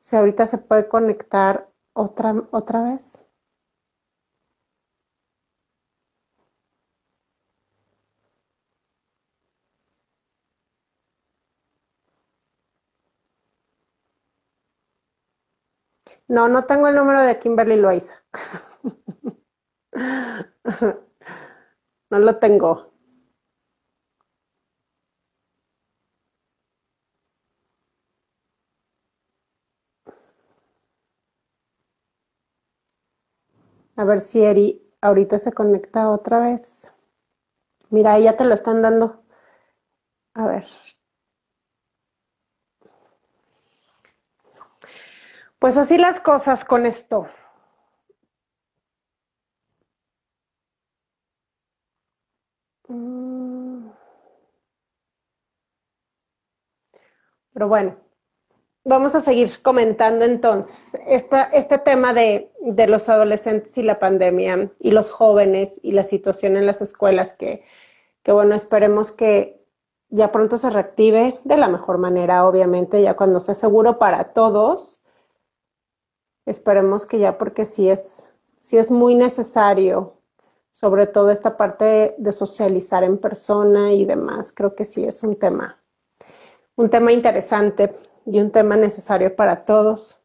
si ahorita se puede conectar otra, otra vez. No, no tengo el número de Kimberly Loaiza. [laughs] no lo tengo. A ver si Eri ahorita se conecta otra vez. Mira, ahí ya te lo están dando. A ver. Pues así las cosas con esto. Mm. Pero bueno, vamos a seguir comentando entonces este tema de, de, los adolescentes y la pandemia y los jóvenes y la situación en las escuelas que, que, bueno, esperemos que ya pronto se reactive de la mejor manera, obviamente, ya cuando sea seguro para todos. Esperemos que ya porque sí es, sí es muy necesario, sobre todo esta parte de socializar en persona y demás, creo que sí es un tema, un tema interesante y un tema necesario para todos.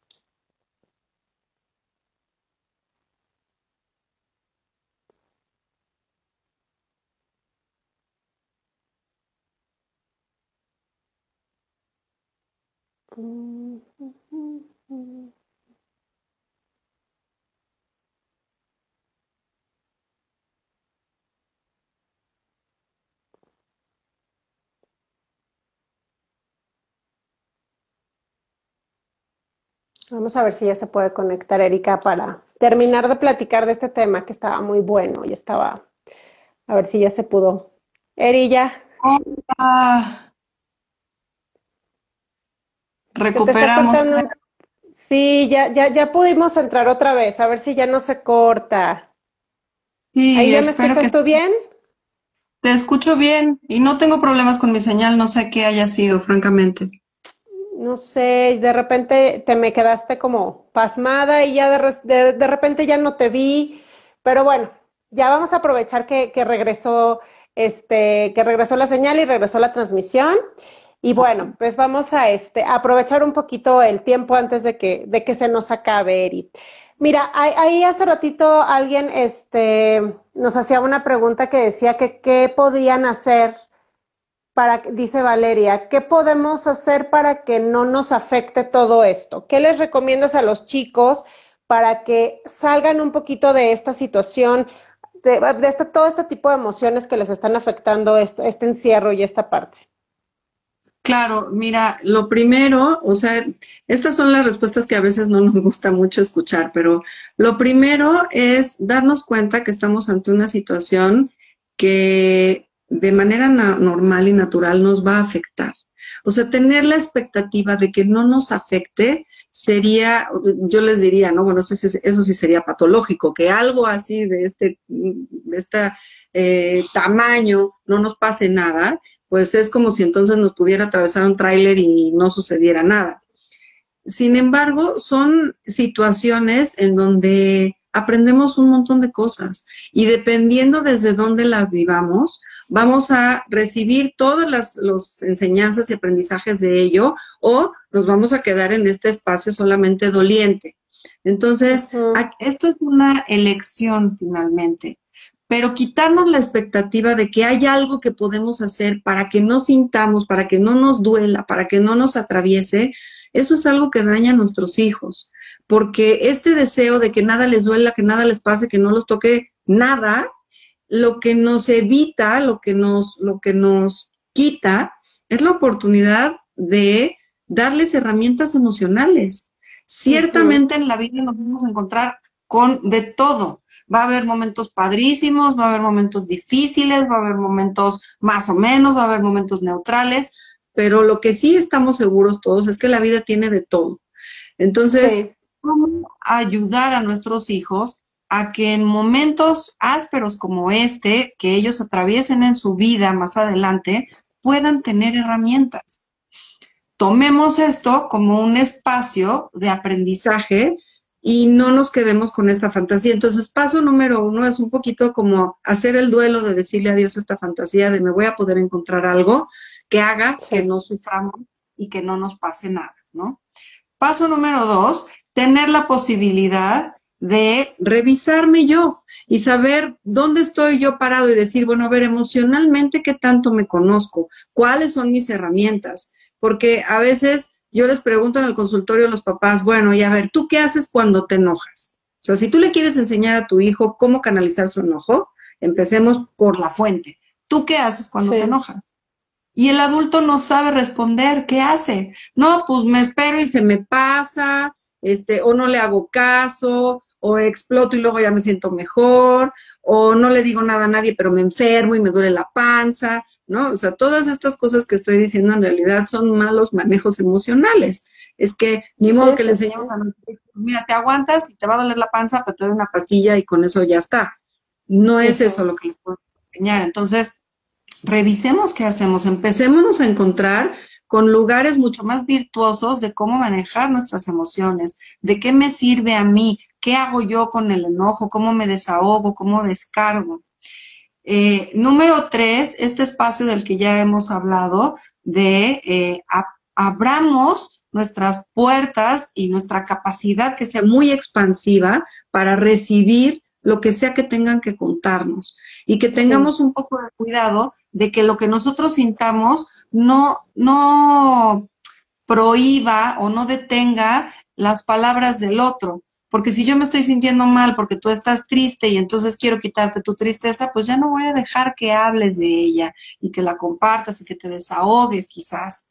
Vamos a ver si ya se puede conectar Erika para terminar de platicar de este tema que estaba muy bueno y estaba, a ver si ya se pudo. Eri, ya. Recuperamos. Sí, ya, ya, ya pudimos entrar otra vez, a ver si ya no se corta. Sí, ¿Ahí ya me escuchas tú bien? Te escucho bien y no tengo problemas con mi señal, no sé qué haya sido, francamente no sé, de repente te me quedaste como pasmada y ya de, de, repente ya no te vi, pero bueno, ya vamos a aprovechar que, que, regresó, este, que regresó la señal y regresó la transmisión. Y bueno, pues vamos a este, aprovechar un poquito el tiempo antes de que, de que se nos acabe, Eri. Mira, ahí hace ratito alguien este, nos hacía una pregunta que decía que qué podían hacer para, dice Valeria, ¿qué podemos hacer para que no nos afecte todo esto? ¿Qué les recomiendas a los chicos para que salgan un poquito de esta situación, de, este, todo este tipo de emociones que les están afectando este, este encierro y esta parte? Claro, mira, lo primero, o sea, estas son las respuestas que a veces no nos gusta mucho escuchar, pero lo primero es darnos cuenta que estamos ante una situación que de manera normal y natural nos va a afectar. O sea, tener la expectativa de que no nos afecte sería, yo les diría, ¿no? Bueno, eso, sí sería patológico, que algo así de este, de eh, tamaño no nos pase nada, pues es como si entonces nos pudiera atravesar un tráiler y no sucediera nada. Sin embargo, son situaciones en donde aprendemos un montón de cosas y dependiendo desde dónde las vivamos, vamos a recibir todas las enseñanzas y aprendizajes de ello o nos vamos a quedar en este espacio solamente doliente. Entonces, esto es una elección finalmente, pero quitarnos la expectativa de que hay algo que podemos hacer para que no sintamos, para que no nos duela, para que no nos atraviese, eso es algo que daña a nuestros hijos, porque este deseo de que nada les duela, que nada les pase, que no los toque nada, lo que nos evita, lo que nos, lo que nos quita, es la oportunidad de darles herramientas emocionales. Ciertamente en la vida nos vamos a encontrar con de todo. Va a haber momentos padrísimos, va a haber momentos difíciles, va a haber momentos más o menos, va a haber momentos neutrales, pero lo que sí estamos seguros todos es que la vida tiene de todo. Entonces, ¿cómo ayudar a nuestros hijos a que en momentos ásperos como este, que ellos atraviesen en su vida más adelante, puedan tener herramientas? Tomemos esto como un espacio de aprendizaje y no nos quedemos con esta fantasía. Entonces, paso número uno es un poquito como hacer el duelo de decirle adiós a esta fantasía de me voy a poder encontrar algo que haga que no suframos y que no nos pase nada, ¿no? Paso número dos, tener la posibilidad de revisarme yo y saber dónde estoy yo parado y decir, bueno, a ver, emocionalmente, ¿qué tanto me conozco? ¿Cuáles son mis herramientas? Porque a veces yo les pregunto en el consultorio a los papás, bueno, y a ver, ¿tú qué haces cuando te enojas? O sea, si tú le quieres enseñar a tu hijo cómo canalizar su enojo, empecemos por la fuente. ¿Tú qué haces cuando te enojas? Y el adulto no sabe responder, ¿qué hace? No, pues me espero y se me pasa, este, o no le hago caso, o exploto y luego ya me siento mejor, o no le digo nada a nadie, pero me enfermo y me duele la panza. ¿no? O sea, todas estas cosas que estoy diciendo en realidad son malos manejos emocionales. Es que ni modo que le enseñemos a nuestros hijos, mira, te aguantas y te va a doler la panza, pero te doy una pastilla y con eso ya está. No es eso lo que les puedo enseñar. Entonces, revisemos qué hacemos, empecémonos a encontrar con lugares mucho más virtuosos de cómo manejar nuestras emociones, de qué me sirve a mí, qué hago yo con el enojo, cómo me desahogo, cómo descargo. Eh, número tres, este espacio del que ya hemos hablado, de eh, abramos nuestras puertas y nuestra capacidad que sea muy expansiva para recibir lo que sea que tengan que contarnos y que tengamos un poco de cuidado de que lo que nosotros sintamos no, no prohíba o no detenga las palabras del otro. Porque si yo me estoy sintiendo mal porque tú estás triste y entonces quiero quitarte tu tristeza, pues ya no voy a dejar que hables de ella y que la compartas y que te desahogues quizás.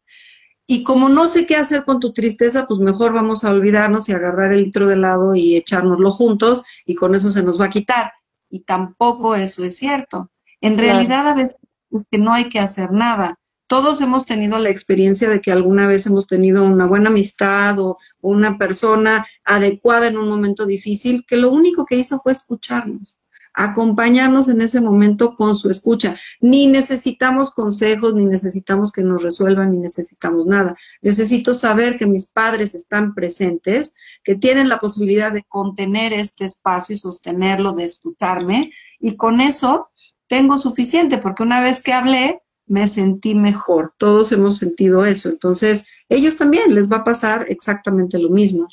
Y como no sé qué hacer con tu tristeza, pues mejor vamos a olvidarnos y agarrar el litro de helado y echárnoslo juntos y con eso se nos va a quitar. Y tampoco eso es cierto. En realidad a veces es que no hay que hacer nada todos hemos tenido la experiencia de que alguna vez hemos tenido una buena amistad o una persona adecuada en un momento difícil, que lo único que hizo fue escucharnos, acompañarnos en ese momento con su escucha. Ni necesitamos consejos, ni necesitamos que nos resuelvan, ni necesitamos nada. Necesito saber que mis padres están presentes, que tienen la posibilidad de contener este espacio y sostenerlo, de escucharme, y con eso tengo suficiente, porque una vez que hablé, me sentí mejor. Todos hemos sentido eso. Entonces, ellos también les va a pasar exactamente lo mismo.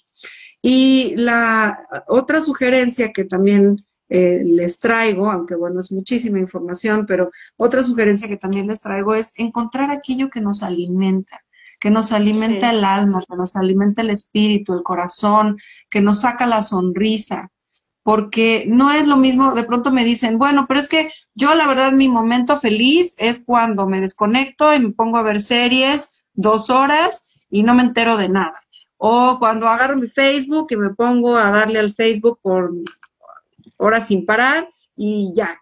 Y la otra sugerencia que también eh, les traigo, aunque bueno, es muchísima información, pero otra sugerencia que también les traigo es encontrar aquello que nos alimenta, que nos alimenta el alma, que nos alimenta el espíritu, el corazón, que nos saca la sonrisa, porque no es lo mismo, de pronto me dicen, bueno, pero es que yo la verdad mi momento feliz es cuando me desconecto y me pongo a ver series dos horas y no me entero de nada. O cuando agarro mi Facebook y me pongo a darle al Facebook por horas sin parar y ya.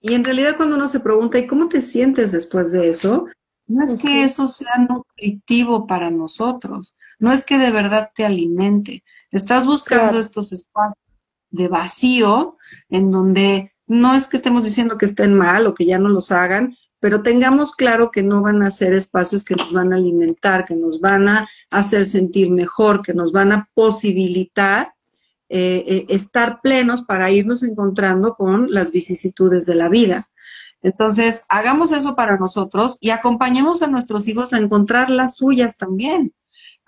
Y en realidad cuando uno se pregunta, ¿y cómo te sientes después de eso? No es que eso sea nutritivo para nosotros, no es que de verdad te alimente. Estás buscando estos espacios de vacío, en donde no es que estemos diciendo que estén mal o que ya no los hagan, pero tengamos claro que no van a ser espacios que nos van a alimentar, que nos van a hacer sentir mejor, que nos van a posibilitar eh, eh, estar plenos para irnos encontrando con las vicisitudes de la vida. Entonces, hagamos eso para nosotros y acompañemos a nuestros hijos a encontrar las suyas también.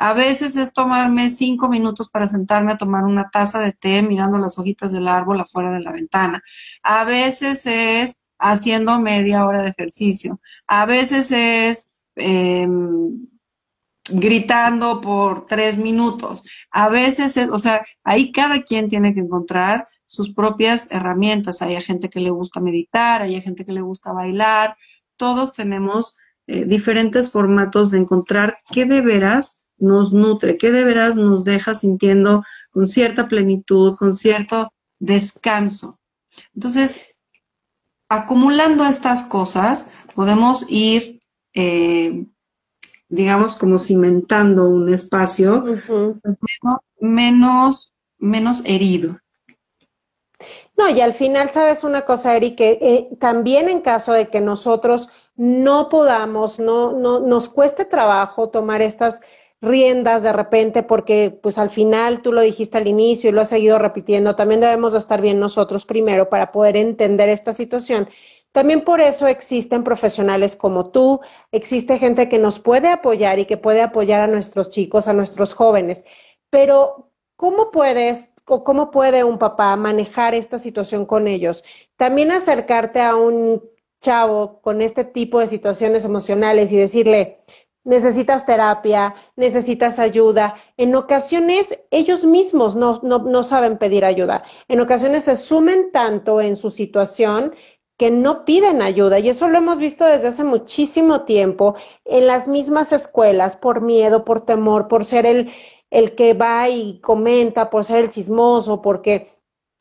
A veces es tomarme cinco minutos para sentarme a tomar una taza de té mirando las hojitas del árbol afuera de la ventana. A veces es haciendo media hora de ejercicio. A veces es em, gritando por tres minutos. A veces es, o sea, ahí cada quien tiene que encontrar sus propias herramientas. Hay gente que le gusta meditar, hay gente que le gusta bailar. Todos tenemos eh, diferentes formatos de encontrar qué de veras nos nutre, qué de veras nos deja sintiendo con cierta plenitud, con cierto descanso. Entonces, acumulando estas cosas, podemos ir, eh, digamos, como cimentando un espacio menos, menos herido. No, y al final, sabes una cosa, Eric, que eh, también en caso de que nosotros no podamos, no, no, nos cueste trabajo tomar estas riendas de repente, porque pues al final tú lo dijiste al inicio y lo has seguido repitiendo, también debemos de estar bien nosotros primero para poder entender esta situación. También por eso existen profesionales como tú, existe gente que nos puede apoyar y que puede apoyar a nuestros chicos, a nuestros jóvenes. Pero, ¿cómo puedes o cómo puede un papá manejar esta situación con ellos? También acercarte a un chavo con este tipo de situaciones emocionales y decirle, necesitas terapia, necesitas ayuda. En ocasiones ellos mismos no, no, no, saben pedir ayuda. En ocasiones se sumen tanto en su situación que no piden ayuda. Y eso lo hemos visto desde hace muchísimo tiempo en las mismas escuelas, por miedo, por temor, por ser el, el que va y comenta, por ser el chismoso, porque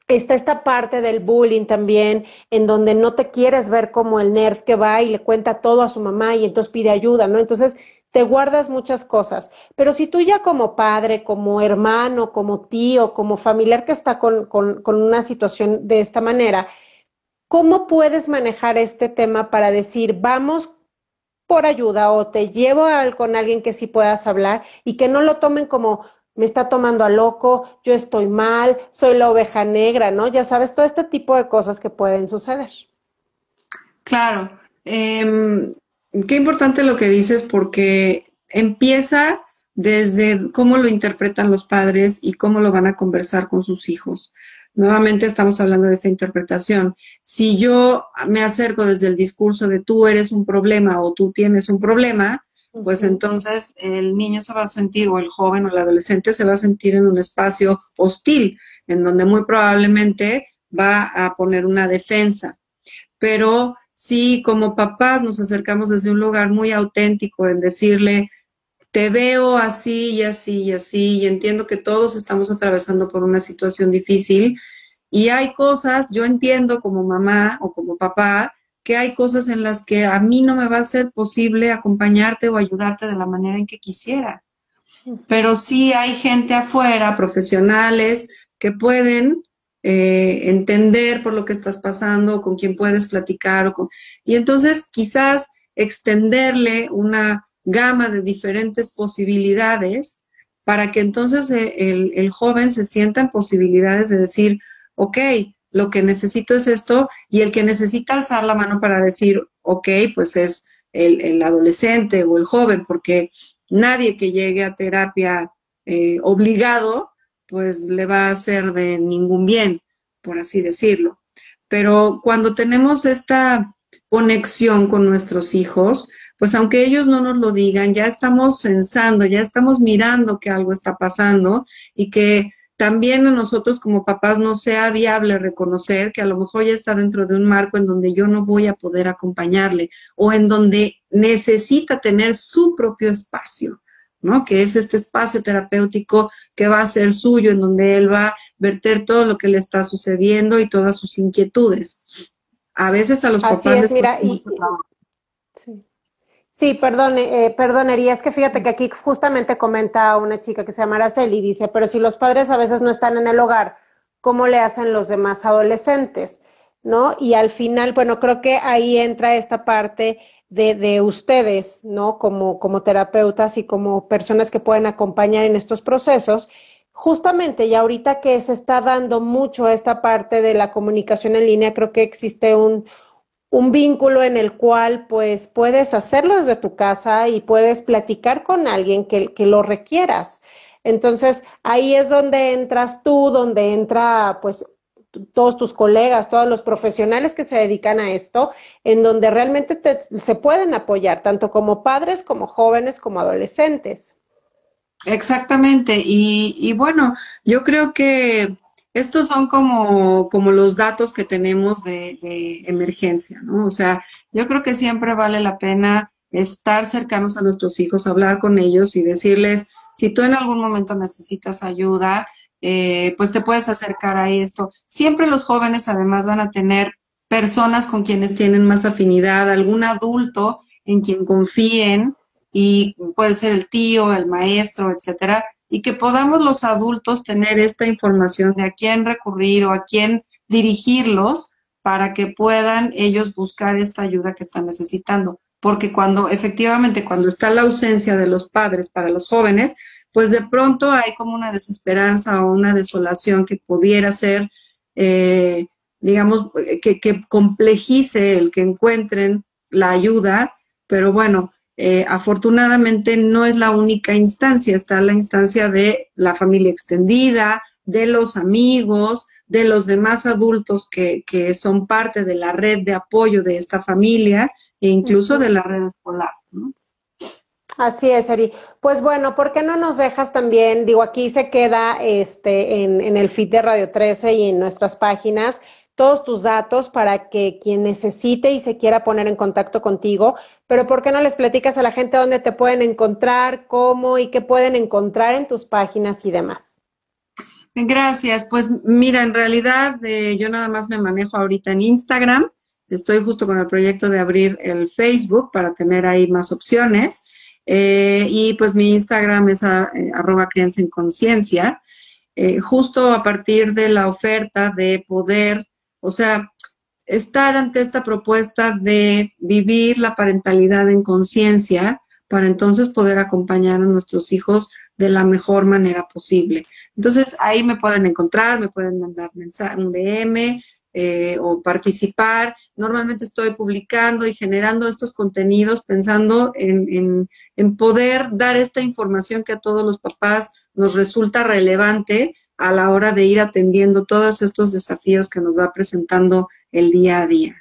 está esta parte del bullying también, en donde no te quieres ver como el nerd que va y le cuenta todo a su mamá y entonces pide ayuda, ¿no? Entonces te guardas muchas cosas. Pero si tú ya como padre, como hermano, como tío, como familiar que está con, con, una situación de esta manera, ¿cómo puedes manejar este tema para decir, vamos por ayuda o te llevo a, con alguien que sí puedas hablar y que no lo tomen como me está tomando a loco, yo estoy mal, soy la oveja negra, ¿no? Ya sabes, todo este tipo de cosas que pueden suceder. Claro. Em, qué importante lo que dices porque empieza desde cómo lo interpretan los padres y cómo lo van a conversar con sus hijos. Nuevamente estamos hablando de esta interpretación. Si yo me acerco desde el discurso de tú eres un problema o tú tienes un problema, pues entonces el niño se va a sentir, o el joven o el adolescente se va a sentir en un espacio hostil, en donde muy probablemente va a poner una defensa. Pero si como papás nos acercamos desde un lugar muy auténtico en decirle, te veo así y así y así, y entiendo que todos estamos atravesando por una situación difícil, y hay cosas, yo entiendo como mamá o como papá, que hay cosas en las que a mí no me va a ser posible acompañarte o ayudarte de la manera en que quisiera. Pero sí hay gente afuera, profesionales, que pueden eh, entender por lo que estás pasando, con quien puedes platicar. O con... Y entonces quizás extenderle una gama de diferentes posibilidades para que entonces eh, el, el joven se sienta en posibilidades de decir, ok, lo que necesito es esto, y el que necesita alzar la mano para decir, ok, pues es el, adolescente o el joven, porque nadie que llegue a terapia eh, obligado, pues le va a hacer de ningún bien, por así decirlo. Pero cuando tenemos esta conexión con nuestros hijos, pues aunque ellos no nos lo digan, ya estamos pensando, ya estamos mirando que algo está pasando y que también a nosotros como papás no sea viable reconocer que a lo mejor ya está dentro de un marco en donde yo no voy a poder acompañarle o en donde necesita tener su propio espacio, ¿no? Que es este espacio terapéutico que va a ser suyo, en donde él va a verter todo lo que le está sucediendo y todas sus inquietudes. A veces a los papás mira, sí. Sí, perdón, eh, perdonería, es que fíjate que aquí justamente comenta una chica que se llama Araceli dice, pero si los padres a veces no están en el hogar, ¿cómo le hacen los demás adolescentes? ¿No? Y al final, bueno, creo que ahí entra esta parte de, de ustedes, ¿no? Como, como terapeutas y como personas que pueden acompañar en estos procesos, justamente y ahorita que se está dando mucho esta parte de la comunicación en línea, creo que existe un, un vínculo en el cual pues puedes hacerlo desde tu casa y puedes platicar con alguien que, que, lo requieras. Entonces ahí es donde entras tú, donde entra pues todos tus colegas, todos los profesionales que se dedican a esto, en donde realmente se pueden apoyar, tanto como padres, como jóvenes, como adolescentes. Exactamente. Y, y bueno, yo creo que estos son como, como los datos que tenemos de, emergencia, ¿no? O sea, yo creo que siempre vale la pena estar cercanos a nuestros hijos, hablar con ellos y decirles, si tú en algún momento necesitas ayuda, eh, pues te puedes acercar a esto. Siempre los jóvenes además van a tener personas con quienes tienen más afinidad, algún adulto en quien confíen y puede ser el tío, el maestro, etcétera, y que podamos los adultos tener esta información de a quién recurrir o a quién dirigirlos para que puedan ellos buscar esta ayuda que están necesitando. Porque cuando efectivamente, cuando está la ausencia de los padres para los jóvenes, pues de pronto hay como una desesperanza o una desolación que pudiera ser, eh, digamos, que, que complejice el que encuentren la ayuda, pero bueno, eh, afortunadamente no es la única instancia, está la instancia de la familia extendida, de los amigos, de los demás adultos que, que son parte de la red de apoyo de esta familia e incluso de la red escolar. Así es, Eri. Pues bueno, ¿por qué no nos dejas también? Digo, aquí se queda este, en, en el feed de Radio 13 y en nuestras páginas todos tus datos para que quien necesite y se quiera poner en contacto contigo, pero ¿por qué no les platicas a la gente dónde te pueden encontrar, cómo y qué pueden encontrar en tus páginas y demás? Gracias. Pues mira, en realidad eh, yo nada más me manejo ahorita en Instagram. Estoy justo con el proyecto de abrir el Facebook para tener ahí más opciones. Eh, y pues mi Instagram es eh, arroba crianza en conciencia. justo a partir de la oferta de poder o sea, estar ante esta propuesta de vivir la parentalidad en conciencia para entonces poder acompañar a nuestros hijos de la mejor manera posible. Entonces ahí me pueden encontrar, me pueden mandar un DM eh, o participar. Normalmente estoy publicando y generando estos contenidos pensando en, en poder dar esta información que a todos los papás nos resulta relevante a la hora de ir atendiendo todos estos desafíos que nos va presentando el día a día.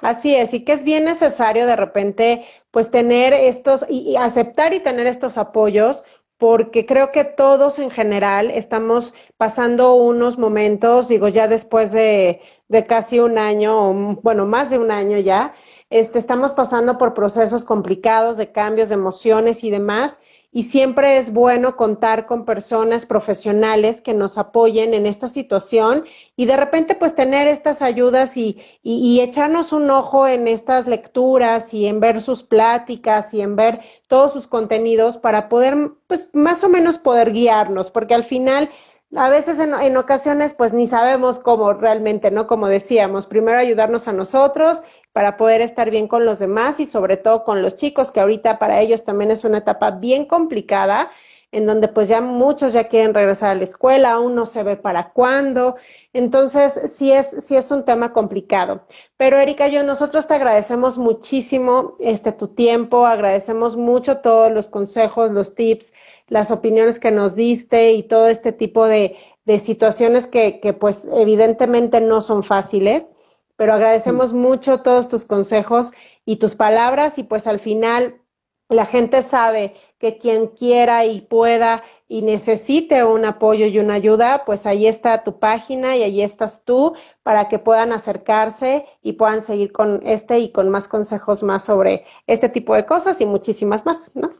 Así es, y que es bien necesario de repente, pues tener estos y, aceptar y tener estos apoyos, porque creo que todos en general estamos pasando unos momentos, digo, ya después de, de casi un año, o bueno, más de un año ya, este, estamos pasando por procesos complicados de cambios, de emociones y demás y siempre es bueno contar con personas profesionales que nos apoyen en esta situación y de repente pues tener estas ayudas y, y, echarnos un ojo en estas lecturas y en ver sus pláticas y en ver todos sus contenidos para poder pues más o menos poder guiarnos, porque al final a veces en, en, ocasiones pues ni sabemos cómo realmente, ¿no? Como decíamos, primero ayudarnos a nosotros para poder estar bien con los demás y sobre todo con los chicos, que ahorita para ellos también es una etapa bien complicada, en donde pues ya muchos ya quieren regresar a la escuela, aún no se ve para cuándo. Entonces, sí es, sí es un tema complicado. Pero Erika, yo, nosotros te agradecemos muchísimo este tu tiempo, agradecemos mucho todos los consejos, los tips, las opiniones que nos diste y todo este tipo de, de situaciones que, que pues evidentemente no son fáciles pero agradecemos mucho todos tus consejos y tus palabras y pues al final la gente sabe que quien quiera y pueda y necesite un apoyo y una ayuda, pues ahí está tu página y ahí estás tú para que puedan acercarse y puedan seguir con este y con más consejos más sobre este tipo de cosas y muchísimas más, ¿no?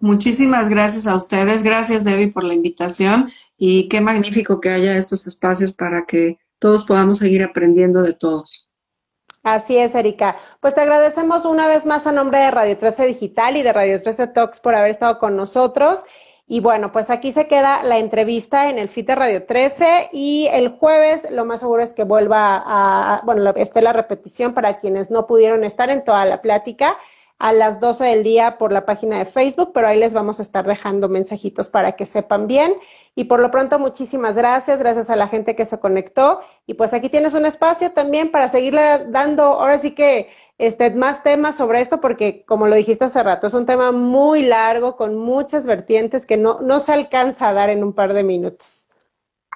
Muchísimas gracias a ustedes, gracias Debbie por la invitación y qué magnífico que haya estos espacios para que todos podamos seguir aprendiendo de todos. Así es, Erika. Pues te agradecemos una vez más a nombre de Radio 13 Digital y de Radio 13 Talks por haber estado con nosotros. Y bueno, pues aquí se queda la entrevista en el FIT de Radio 13 y el jueves lo más seguro es que vuelva a, bueno, esté la repetición para quienes no pudieron estar en toda la plática a las 12 del día por la página de Facebook, pero ahí les vamos a estar dejando mensajitos para que sepan bien. Y por lo pronto, muchísimas gracias, gracias a la gente que se conectó. Y pues aquí tienes un espacio también para seguirle dando, ahora sí que este, más temas sobre esto, porque como lo dijiste hace rato, es un tema muy largo, con muchas vertientes que no, no se alcanza a dar en un par de minutos.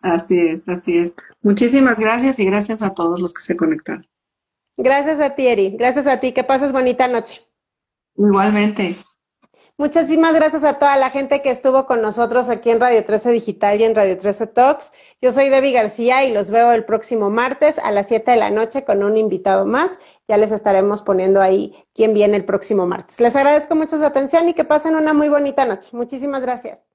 Así es, así es. Muchísimas gracias y gracias a todos los que se conectaron. Gracias a ti, Eri. Gracias a ti. Que pases bonita noche. Igualmente. Muchísimas gracias a toda la gente que estuvo con nosotros aquí en Radio 13 Digital y en Radio 13 Talks. Yo soy Debbie García y los veo el próximo martes a las 7 de la noche con un invitado más. Ya les estaremos poniendo ahí quién viene el próximo martes. Les agradezco mucho su atención y que pasen una muy bonita noche. Muchísimas gracias.